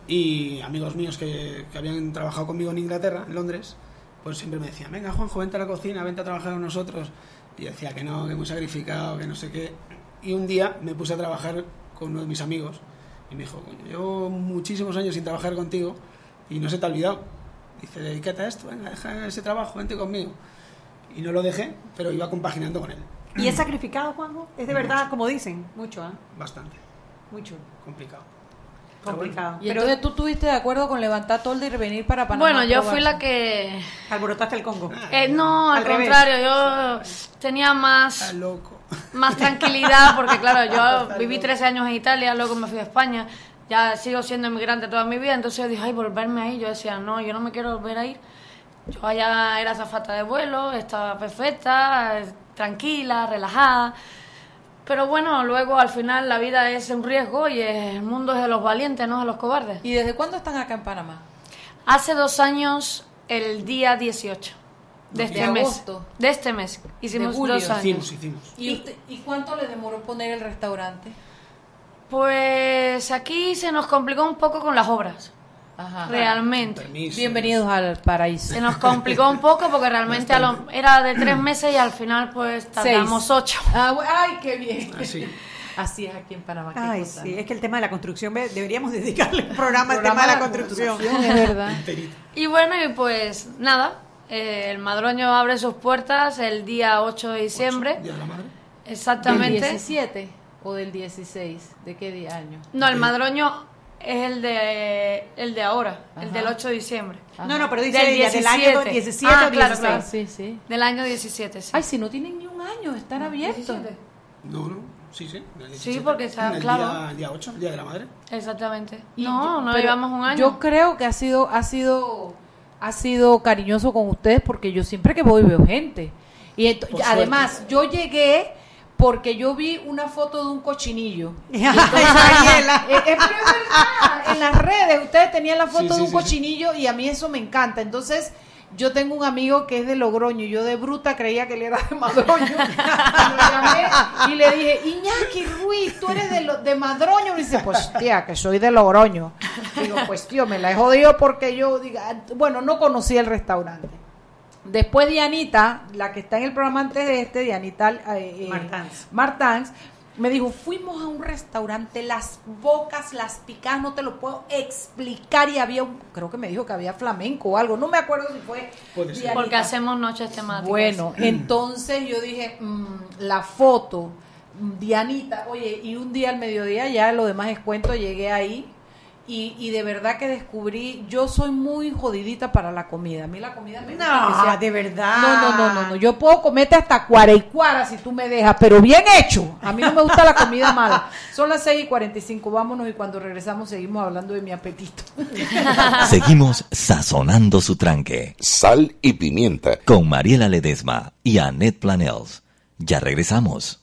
Y amigos míos que, que habían trabajado conmigo en Inglaterra, en Londres, pues siempre me decían, venga Juanjo, vente a la cocina, vente a trabajar con nosotros. Y yo decía que no, que muy sacrificado, que no sé qué. Y un día me puse a trabajar con uno de mis amigos y me dijo, coño, llevo muchísimos años sin trabajar contigo y no se te ha olvidado. Dice, dedícate a esto, venga, deja ese trabajo, vente conmigo. Y no lo dejé, pero iba compaginando con él. ¿Y es sacrificado, Juanjo? Es de verdad, como dicen, mucho, ¿ah? Bastante. Mucho. Complicado. Complicado. Y Pero entonces tú estuviste de acuerdo con levantar tolda y venir para Panamá. Bueno, yo fui la que... alborotaste el Congo. Eh, no, al, Al revés. contrario, yo tenía más, loco. más tranquilidad porque, claro, yo viví 13 años en Italia, luego me fui a España, ya sigo siendo inmigrante toda mi vida, entonces yo dije, ay, volverme ahí. Yo decía, no, yo no me quiero volver a ir. Yo allá era zafata de vuelo, estaba perfecta, eh, tranquila, relajada. Pero bueno, luego al final la vida es un riesgo y el mundo es de los valientes, no de los cobardes. ¿Y desde cuándo están acá en Panamá? Hace dos años, el día 18 de De este mes. agosto. De este mes. Hicimos De julio. dos años. Hicimos, hicimos. ¿Y, usted- ¿Y cuánto le demoró poner el restaurante? Pues aquí se nos complicó un poco con las obras. Ajá. Realmente. Permiso. Bienvenidos al paraíso. Se nos complicó un poco porque realmente a lo- era de tres meses y al final pues tardamos Seis. ocho. Ah, ay, qué bien. Así. Así es aquí en Panamá. Ay, cosa. sí, es que el tema de la construcción, ve, deberíamos dedicarle un programa al tema de la la construcción. Es verdad. Y bueno, y pues nada, eh, el Madroño abre sus puertas el día 8 de diciembre. Día de la madre. ¿Del Exactamente. 17 o del 16? ¿De qué día año? No, el Madroño es el de el de ahora, el Ajá. del 8 de diciembre. No, no, pero dice Del ella, del año 17. 17 Ah, o claro, 16. claro. Sí, sí. Del año 17, sí. Ay, si no tienen ni un año, están abiertos. 17. No, no. Sí, sí. del Sí, 17. porque está- el claro. Día, el día 8, el día de la madre. Exactamente. Y no, yo- no pero llevamos un año. Yo creo que ha sido, ha sido, ha sido cariñoso con ustedes porque yo siempre que voy veo gente. Y Por además, yo llegué porque yo vi una foto de un cochinillo. Eh, eh, pero es verdad, en las redes ustedes tenían la foto Sí, de sí, un sí, sí. cochinillo y a mí eso me encanta. Entonces, yo tengo un amigo que es de Logroño y yo de bruta creía que él era de Madroño. Y lo llamé y le dije, Iñaki Ruiz, tú eres de, lo- de Madroño. Y me dice, pues tía, que soy de Logroño. Digo, pues tío, me la he jodido porque yo, diga, bueno, no conocía el restaurante. Después Dianita, la que está en el programa antes de este, Dianita eh, eh, Martans. Martans, me dijo, fuimos a un restaurante, las bocas, las picadas, no te lo puedo explicar y había un, creo que me dijo que había flamenco o algo, no me acuerdo si fue. Porque hacemos noches temáticas. Bueno, entonces yo dije, mm, la foto, mm, Dianita, oye, y un día al mediodía, ya lo demás es cuento, llegué ahí y, y de verdad que descubrí, yo soy muy jodidita para la comida, a mí la comida me gusta que No, sea- de verdad. no, no, no, no, no. Yo puedo comerte hasta cuara y cuara si tú me dejas, pero bien hecho. A mí no me gusta la comida mala. Son las 6 y 45, vámonos y cuando regresamos seguimos hablando de mi apetito. Seguimos sazonando su tranque. Sal y pimienta. Con Mariela Ledesma y Annette Planels. Ya regresamos.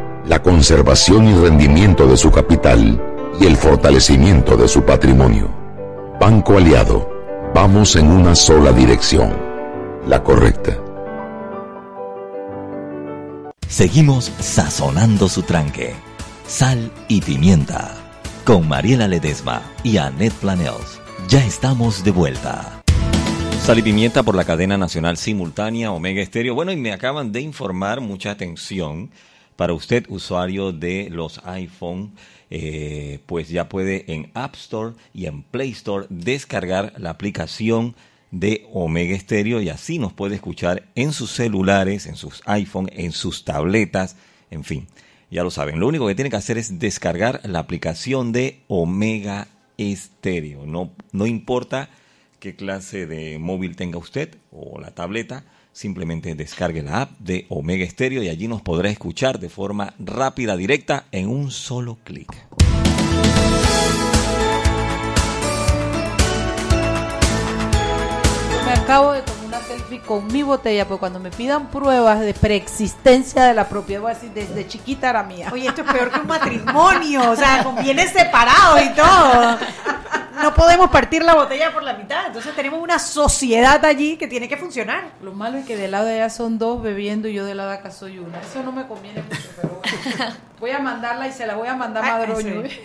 la conservación y rendimiento de su capital y el fortalecimiento de su patrimonio. Banco Aliado, vamos en una sola dirección, la correcta. Seguimos sazonando su tranque. Sal y pimienta. Con Mariela Ledesma y Annette Planels. Ya estamos de vuelta. Sal y pimienta por la cadena nacional simultánea Omega Estéreo. Bueno, y me acaban de informar, mucha atención, para usted, usuario de los iPhone, eh, pues ya puede en App Store y en Play Store descargar la aplicación de Omega Estéreo y así nos puede escuchar en sus celulares, en sus iPhone, en sus tabletas, en fin. Ya lo saben, lo único que tiene que hacer es descargar la aplicación de Omega Estéreo. No, no importa qué clase de móvil tenga usted o la tableta, simplemente descargue la app de Omega Estéreo y allí nos podrá escuchar de forma rápida, directa, en un solo clic. Me acabo de selfie con mi botella, pero cuando me pidan pruebas de preexistencia de la propiedad, voy a decir, desde chiquita era mía. Oye, esto es peor que un matrimonio, o sea, con bienes separados y todo. No podemos partir la botella por la mitad, entonces tenemos una sociedad allí que tiene que funcionar. Lo malo es que del lado de allá son dos bebiendo y yo del lado de acá soy una. Eso no me conviene mucho, pero bueno. Voy a mandarla y se la voy a mandar a Ah, Madroño. sí.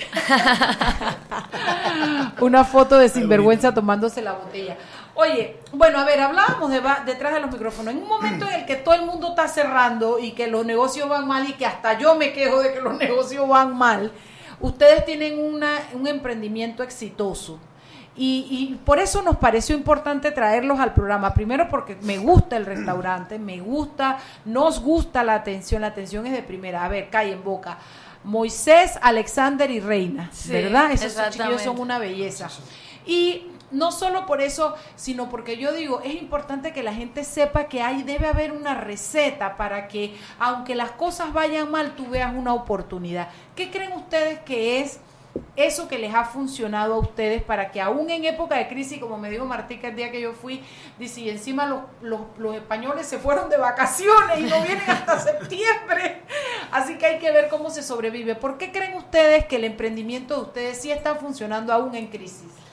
Una foto de sinvergüenza tomándose la botella. Oye, bueno, a ver, hablábamos de detrás de los micrófonos. En un momento en el que todo el mundo está cerrando y que los negocios van mal y que hasta yo me quejo de que los negocios van mal, ustedes tienen una, un emprendimiento exitoso. Y, y por eso nos pareció importante traerlos al programa. Primero porque me gusta el restaurante, me gusta, nos gusta la atención, la atención es de primera. A ver, calle en boca. Moisés, Alexander y Reina, Sí, ¿verdad? Esos chiquillos son una belleza. Y no solo por eso, sino porque yo digo, es importante que la gente sepa que hay, debe haber una receta para que, aunque las cosas vayan mal, tú veas una oportunidad. ¿Qué creen ustedes que es eso que les ha funcionado a ustedes para que aún en época de crisis, como me dijo Martica el día que yo fui, dice, y encima los, los, los españoles se fueron de vacaciones y no vienen hasta septiembre. Así que hay que ver cómo se sobrevive. ¿Por qué creen ustedes que el emprendimiento de ustedes sí está funcionando aún en crisis?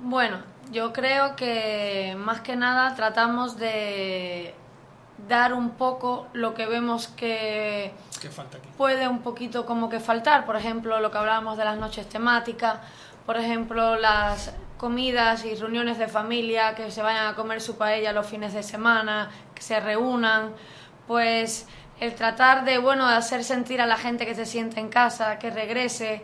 Bueno, yo creo que más que nada tratamos de dar un poco lo que vemos que ¿Qué falta aquí? puede un poquito como que faltar. Por ejemplo, lo que hablábamos de las noches temáticas, por ejemplo, las comidas y reuniones de familia, que se vayan a comer su paella los fines de semana, que se reúnan, pues el tratar de, bueno, de hacer sentir a la gente que se siente en casa, que regrese,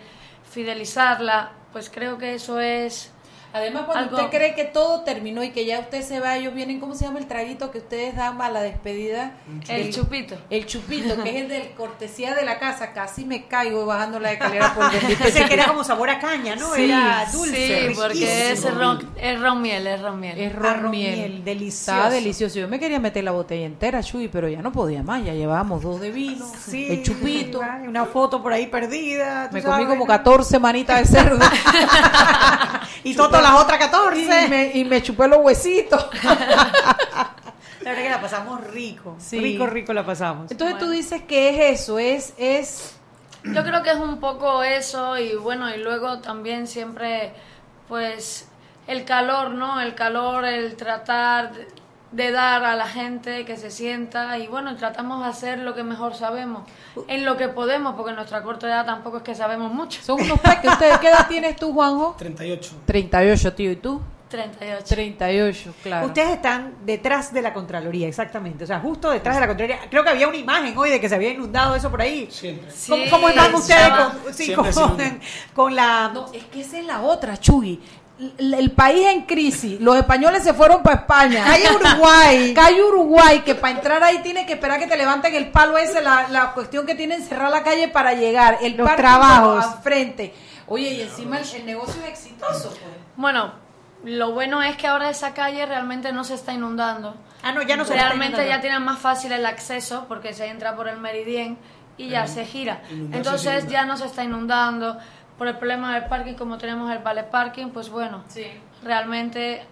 fidelizarla, pues creo que eso es... Además, cuando Algo- usted cree que todo terminó y que ya usted se va, ellos vienen, ¿cómo se llama el traguito que ustedes dan a la despedida? El chupito. El chupito, que es el de cortesía de la casa. Casi me caigo bajando la escalera por Pensé que era como sabor a caña, ¿no? Sí, era dulce. Sí, porque es ron, es ron miel, es ron miel. Es ron ron miel. miel, delicioso. Estaba delicioso. Yo me quería meter la botella entera, Chuy, pero ya no podía más. Ya llevábamos dos de vino, Sí, el chupito. Una foto por ahí perdida. Me comí como ¿no? 14 manitas de cerdo. Y todas las otras 14. y, me, y me chupé los huesitos. La verdad que la pasamos rico. Sí. Rico, rico la pasamos. Entonces tú dices que es eso, es, es Yo creo que es un poco eso y bueno, y luego también siempre pues el calor, ¿no? El calor, el tratar de- dar a la gente que se sienta y bueno, tratamos de hacer lo que mejor sabemos, en lo que podemos, porque en nuestra corta edad tampoco es que sabemos mucho. son unos peques. ¿Ustedes qué edad tienes tú, Juanjo? 38. 38, tío, ¿y tú? 38. 38, claro. Ustedes están detrás de la Contraloría, exactamente. O sea, justo detrás de la Contraloría. Creo que había una imagen hoy de que se había inundado eso por ahí. Siempre. ¿Cómo, Sí, cómo están ustedes con, sí, con, con la... No, es que esa es la otra, Chugui. El, país en crisis, los españoles se fueron para España. Calle Uruguay. Calle Uruguay, que para entrar ahí tiene que esperar que te levanten el palo ese, la, la cuestión que tienen cerrar la calle para llegar, el Los trabajos. al frente. Oye, y encima el, el negocio es exitoso, pues. Bueno, lo bueno es que ahora esa calle realmente no se está inundando. Ah, no, ya no se está Realmente ya tienen más fácil el acceso porque se entra por el meridien y ya se gira. inundarse Entonces se ya no se está inundando. Por el problema del parking, como tenemos el vale parking, pues bueno, realmente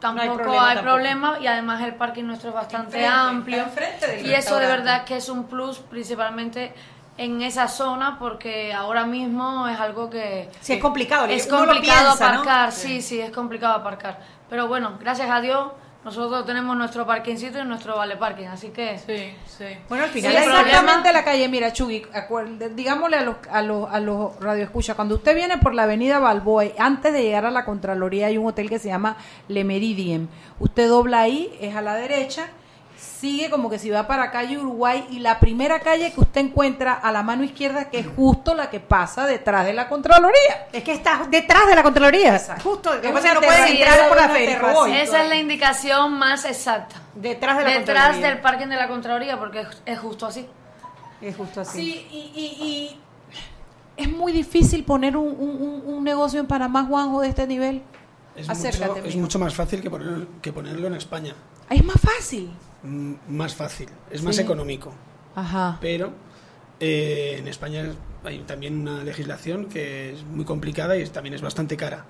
tampoco problema hay tampoco. problema y además el parking nuestro es bastante Enfrente, amplio. y eso de verdad que es un plus principalmente en esa zona porque ahora mismo es algo que Sí, es complicado, es complicado piensa, ¿no? aparcar sí sí es complicado aparcar. Pero bueno gracias a Dios nosotros tenemos nuestro parkingcito y nuestro vale parking así que Sí, sí. Bueno, al final problema- la calle, mira, Chugui, acuerde- digámosle a los, a los, a los radioescuchas, cuando usted viene por la avenida Balboa, antes de llegar a la Contraloría hay un hotel que se llama Le Meridien. Usted dobla ahí, es a la derecha, sigue como que si va para calle Uruguay y la primera calle que usted encuentra a la mano izquierda, que es justo la que pasa detrás de la Contraloría. Es que está detrás de la Contraloría. Justo, que no pueden entrar por la terracita. Boy. esa es la indicación más exacta Detrás de la detrás Contraloría. del parking de la Contraloría porque es, justo así Es justo así. Sí, y, y- y es muy difícil poner un, un- un- negocio en Panamá, Juanjo, de este nivel. Es, Acércate, mucho, es mucho más fácil que, poner- que ponerlo en España. Es más fácil. Mm, Más fácil, es más económico. Ajá. Pero eh, en España hay también una legislación que es muy complicada y es- también es bastante cara.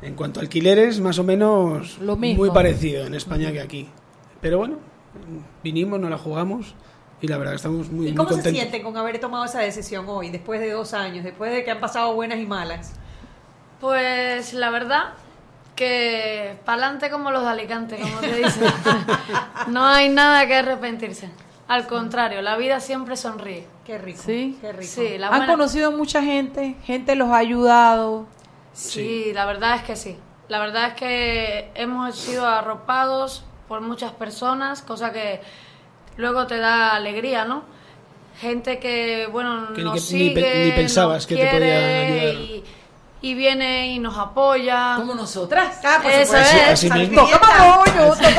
En cuanto a alquileres, más o menos Lo mismo. muy parecido en España que aquí. Pero bueno, vinimos, nos la jugamos y la verdad que estamos muy, ¿Y muy cómo se sienten con haber tomado esa decisión hoy, después de dos años, después de que han pasado buenas y malas? Pues la verdad que pa'lante como los de Alicante, como te dicen. no hay nada que arrepentirse. Al contrario, la vida siempre sonríe. Qué rico. Sí. Qué rico. Sí, la Han buena- conocido mucha gente, gente los ha ayudado. Sí, la verdad es que sí. La verdad es que hemos sido arropados por muchas personas, cosa que luego te da alegría, ¿no? Gente que, bueno, Que nos que- ni pe- sigue, ni pensabas nos que te podía ayudar. y, y viene y nos apoya. Como nosotras. Ah, por Eso supuesto. es. Así mismo. Toca. Usted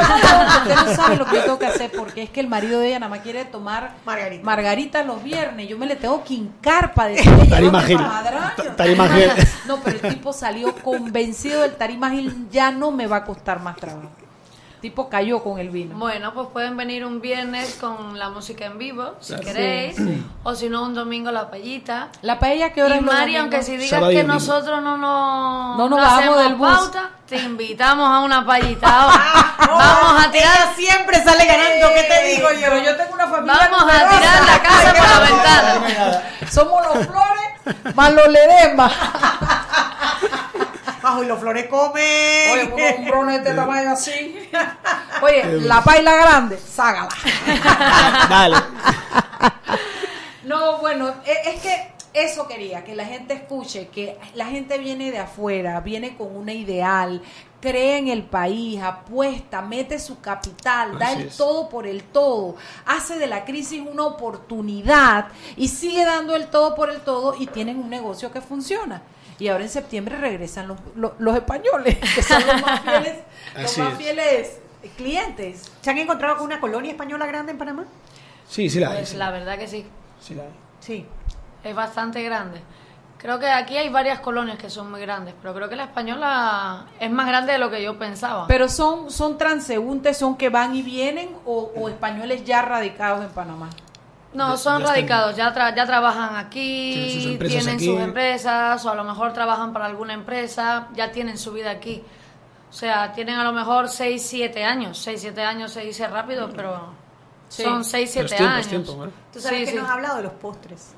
no sabe lo que yo tengo que hacer porque es que el marido de ella nada más quiere tomar Margarita. margarita los viernes. Yo me le tengo que hincar para decirle Tarima "Llévame Gil. pa' Madrayo". Ta- Tarima Gil. No, pero el tipo salió convencido del Tarima Gil ya no me va a costar más trabajo. Tipo cayó con el vino. Bueno, pues pueden venir un viernes con la música en vivo, si Claro. queréis, Sí, o si no, un domingo la payita. La paella que hora Y es los Mari, aunque si digas Sábado y que nosotros no nos, No nos bajamos hacemos del bus. pauta, te invitamos a una payita ahora. Vamos a tirar, Ella siempre sale ganando, ¿qué te digo yo? Pero yo tengo una familia vamos a tirar la casa por la ventana. Somos los flores más los ledesma. Y los flores comen. Oye, unos hombrones de tamaño así. Oye, la paila grande, ságala. Dale. No, bueno, e- es que eso quería, que la gente escuche, que la gente viene de afuera, viene con una ideal, cree en el país, apuesta, mete su capital, da el es. todo por el todo, hace de la crisis una oportunidad y sigue dando el todo por el todo y tienen un negocio que funciona. Y ahora en septiembre regresan los, los, los españoles, que son los más fieles, los más es. fieles clientes. ¿Se han encontrado con una colonia española grande en Panamá? Sí, sí la hay. Pues sí. la verdad que sí, Sí la hay. Sí. es bastante grande. Creo que aquí hay varias colonias que son muy grandes, pero creo que la española es más grande de lo que yo pensaba. Pero son, son transeúntes, son que van y vienen o, o españoles ya radicados en Panamá. No, Ya- son ya están- radicados, ya, tra- ya trabajan aquí, Tienen sus empresas tienen aquí. sus empresas, o a lo mejor trabajan para alguna empresa, ya tienen su vida aquí. O sea, tienen a lo mejor 6, 7 años. 6, 7 años se dice rápido, pero Sí. son 6, Pero 7 es tiempo, años. tiempo, ¿vale? Tú sabes Sí, que sí. nos has hablado de los postres.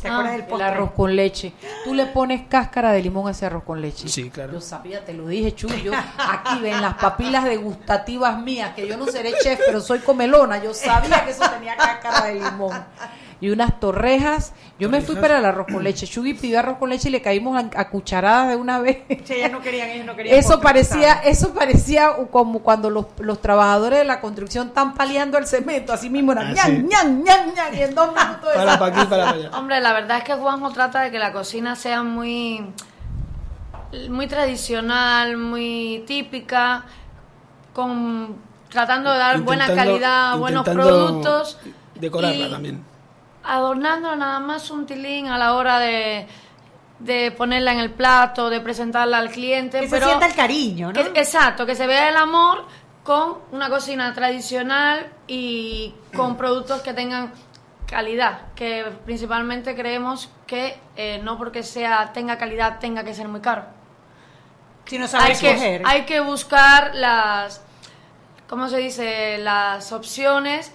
¿Te Ah, acuerdas del El arroz con leche. Tú le pones cáscara de limón a ese arroz con leche. Sí, claro. Yo sabía, te lo dije, Chuy. Yo aquí ven las papilas degustativas mías, que yo no seré chef, pero soy comelona. Yo sabía que eso tenía cáscara de limón. Y unas torrejas. Yo me fui para el arroz con leche. Chugui pidió arroz con leche y le caímos a, a cucharadas de una vez. Sí, ellas no querían, ellos no querían Eso parecía, eso parecía como cuando los, los trabajadores de la construcción están paliando el cemento, así mismo era Ah, ñan, sí. ñan, ñan, ñan, y en dos minutos Para para aquí, para allá. Hombre, la verdad es que Juanjo trata de que la cocina sea muy, muy tradicional, muy típica, con tratando de dar buena calidad, buenos productos. Decorarla y también. Adornando nada más un tilín a la hora de, de ponerla en el plato, de presentarla al cliente. Que se sienta el cariño, ¿no? que- exacto, que se vea el amor con una cocina tradicional y con productos que tengan calidad, que principalmente creemos que eh, no porque sea tenga calidad tenga que ser muy caro. Si no sabe hay que, hay que buscar las, ¿cómo se dice? Las opciones,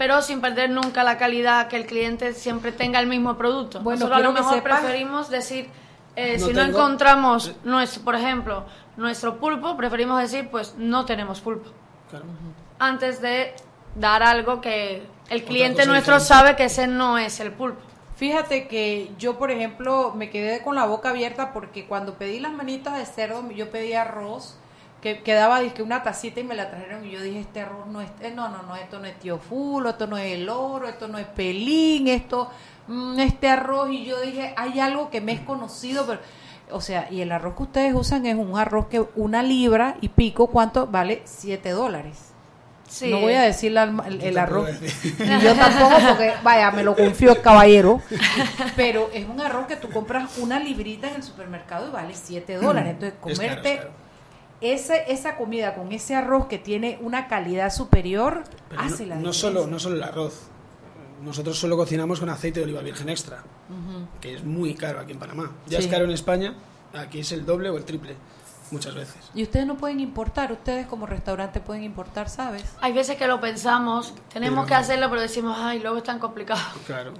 pero sin perder nunca la calidad, que el cliente siempre tenga el mismo producto. Bueno, Nosotros a lo mejor preferimos decir, eh, No si no encontramos, nuestro, por ejemplo, nuestro pulpo, preferimos decir, pues no tenemos pulpo. Claro. Antes de dar algo que el cliente nuestro diferente. sabe que ese no es el pulpo. Fíjate que yo, por ejemplo, me quedé con la boca abierta porque cuando pedí las manitas de cerdo, yo pedí arroz que quedaba dizque una tacita y me la trajeron y yo dije, este arroz no es, eh, no, no, no, esto no es tío fulo, esto no es el oro, esto no es pelín, esto, mm, este arroz y yo dije, hay algo que me es conocido, pero, o sea, y el arroz que ustedes usan es un arroz que una libra y pico, ¿cuánto? Vale 7 dólares. Sí. No voy a decir la- el, el Yo arroz. tampoco voy a decir. Ni yo tampoco, porque vaya, me lo confió el caballero. Pero es un arroz que tú compras una librita en el supermercado y vale 7 dólares. Entonces, Es caro, comerte es caro. Ese, esa comida con ese arroz que tiene una calidad superior, Pero hace no, la no diferencia. solo, no solo el arroz. Nosotros solo cocinamos con aceite de oliva virgen extra, que es muy caro aquí en Panamá. Ya Sí. es caro en España, aquí es el doble o el triple, muchas veces. Y ustedes no pueden importar, ustedes como restaurante pueden importar, ¿sabes? Hay veces que lo pensamos, tenemos Pero que no. hacerlo, pero decimos, ay, luego es tan complicado. Claro.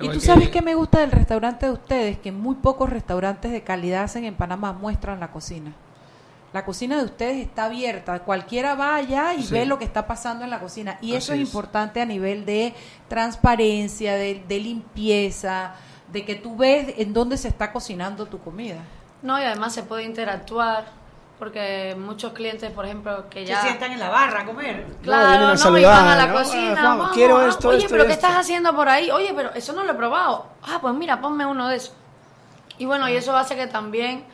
Y tú sabes que me gusta del restaurante de ustedes, que muy pocos restaurantes de calidad hacen en Panamá muestran la cocina. La cocina de ustedes está abierta, cualquiera va allá y Sí. ve lo que está pasando en la cocina. Y eso es es. importante a nivel de transparencia, de, de limpieza, de que tú ves en dónde se está cocinando tu comida. No, y además se puede interactuar, porque muchos clientes, por ejemplo, que ya... Se sientan en la barra a comer. Claro, vienen a no, y saludar, van a la ¿no? cocina, Ah, vamos, quiero ah, esto, oye, esto pero y ¿qué esto. estás haciendo por ahí? Oye, pero eso no lo he probado. Ah, pues mira, ponme uno de esos. Y bueno, y eso hace que también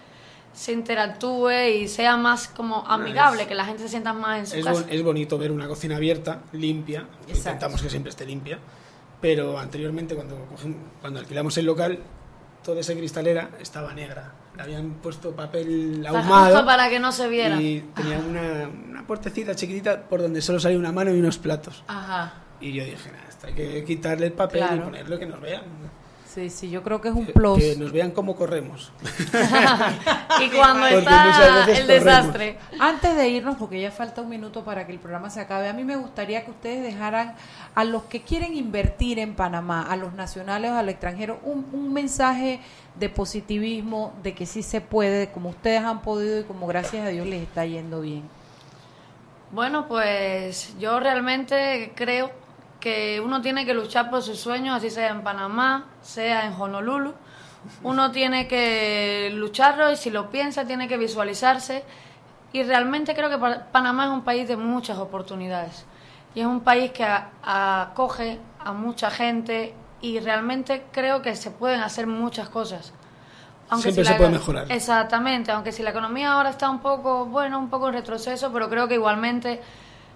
se interactúe y sea más como amigable, que la gente se sienta más en su Es, casa. bon- es bonito ver una cocina abierta, limpia. Exacto. Intentamos que siempre esté limpia. Pero anteriormente, cuando, cuando alquilamos el local, toda esa cristalera estaba negra. Le habían puesto papel ahumado. para que no se viera. Y tenía una, una puertecita chiquitita por donde solo salía una mano y unos platos. Ajá. Y yo dije, nada, esto hay que quitarle el papel y Claro. ponerlo que nos vean. Sí, sí, yo creo que es un Que, plus. que nos vean cómo corremos. y cuando está el corremos. desastre. Antes de irnos, porque ya falta un minuto para que el programa se acabe, a mí me gustaría que ustedes dejaran a los que quieren invertir en Panamá, a los nacionales o al extranjero, un, un mensaje de positivismo, de que sí se puede, como ustedes han podido y como gracias a Dios les está yendo bien. Bueno, pues yo realmente creo que uno tiene que luchar por sus sueños, así sea en Panamá, sea en Honolulu. Uno tiene que lucharlo y si lo piensa tiene que visualizarse. Y realmente creo que Pa- Panamá es un país de muchas oportunidades. Y es un país que acoge a mucha gente y realmente creo que se pueden hacer muchas cosas. Siempre si se puede mejorar. Exactamente, aunque si la economía ahora está un poco, bueno, un poco en retroceso, pero creo que igualmente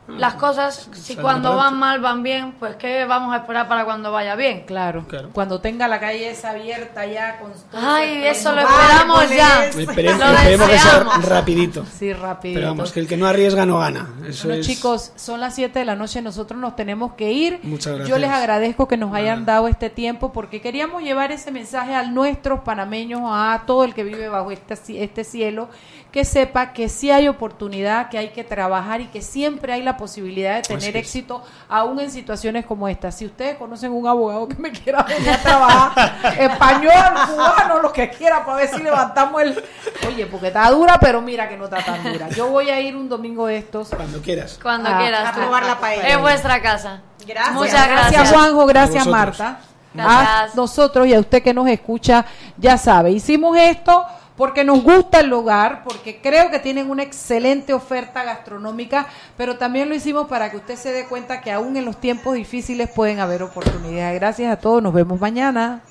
las cosas, si cuando van mal van bien, pues ¿qué vamos a esperar para cuando vaya bien? Claro, Claro. cuando tenga la calle esa abierta ya con todo Ay, eso lo esperamos Vale, ya. Esperemos, Lo esperemos que sea rapidito. Sí, rápido. Pero vamos, que el que no arriesga no gana. Eso Bueno, es... chicos, son las 7 de la noche, nosotros nos tenemos que ir. Muchas gracias. Yo les agradezco que nos hayan dado este tiempo porque queríamos llevar ese mensaje a nuestros panameños, a todo el que vive bajo este, este cielo, que sepa que sí hay oportunidad, que hay que trabajar y que siempre hay la posibilidad de tener Así es. éxito, aún en situaciones como esta. Si ustedes conocen un abogado que me quiera venir a trabajar, español, cubano, lo que quiera, para ver si levantamos el... Oye, porque está dura, pero mira que no está tan dura. Yo voy a ir un domingo de estos Cuando quieras. Cuando quieras. a probar la paella. Es vuestra casa. Gracias. Muchas Gracias, gracias. Juanjo, gracias. Marta. Gracias. A nosotros y a usted que nos escucha, ya sabe, hicimos esto porque nos gusta el lugar, porque creo que tienen una excelente oferta gastronómica, pero también lo hicimos para que usted se dé cuenta que aún en los tiempos difíciles pueden haber oportunidades. Gracias a todos, nos vemos mañana.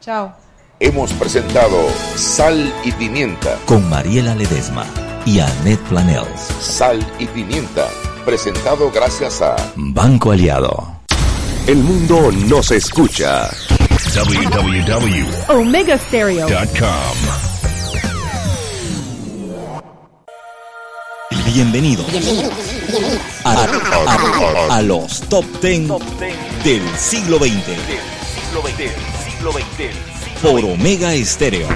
Chao. Hemos presentado Sal y Pimienta. Con Mariela Ledesma y Annette Planels. Sal y Pimienta. Presentado gracias a Banco Aliado. El mundo nos escucha. www.com Omega Stereo. Bienvenido. A, a- a los top 10 del siglo XX. Por Omega Estéreo.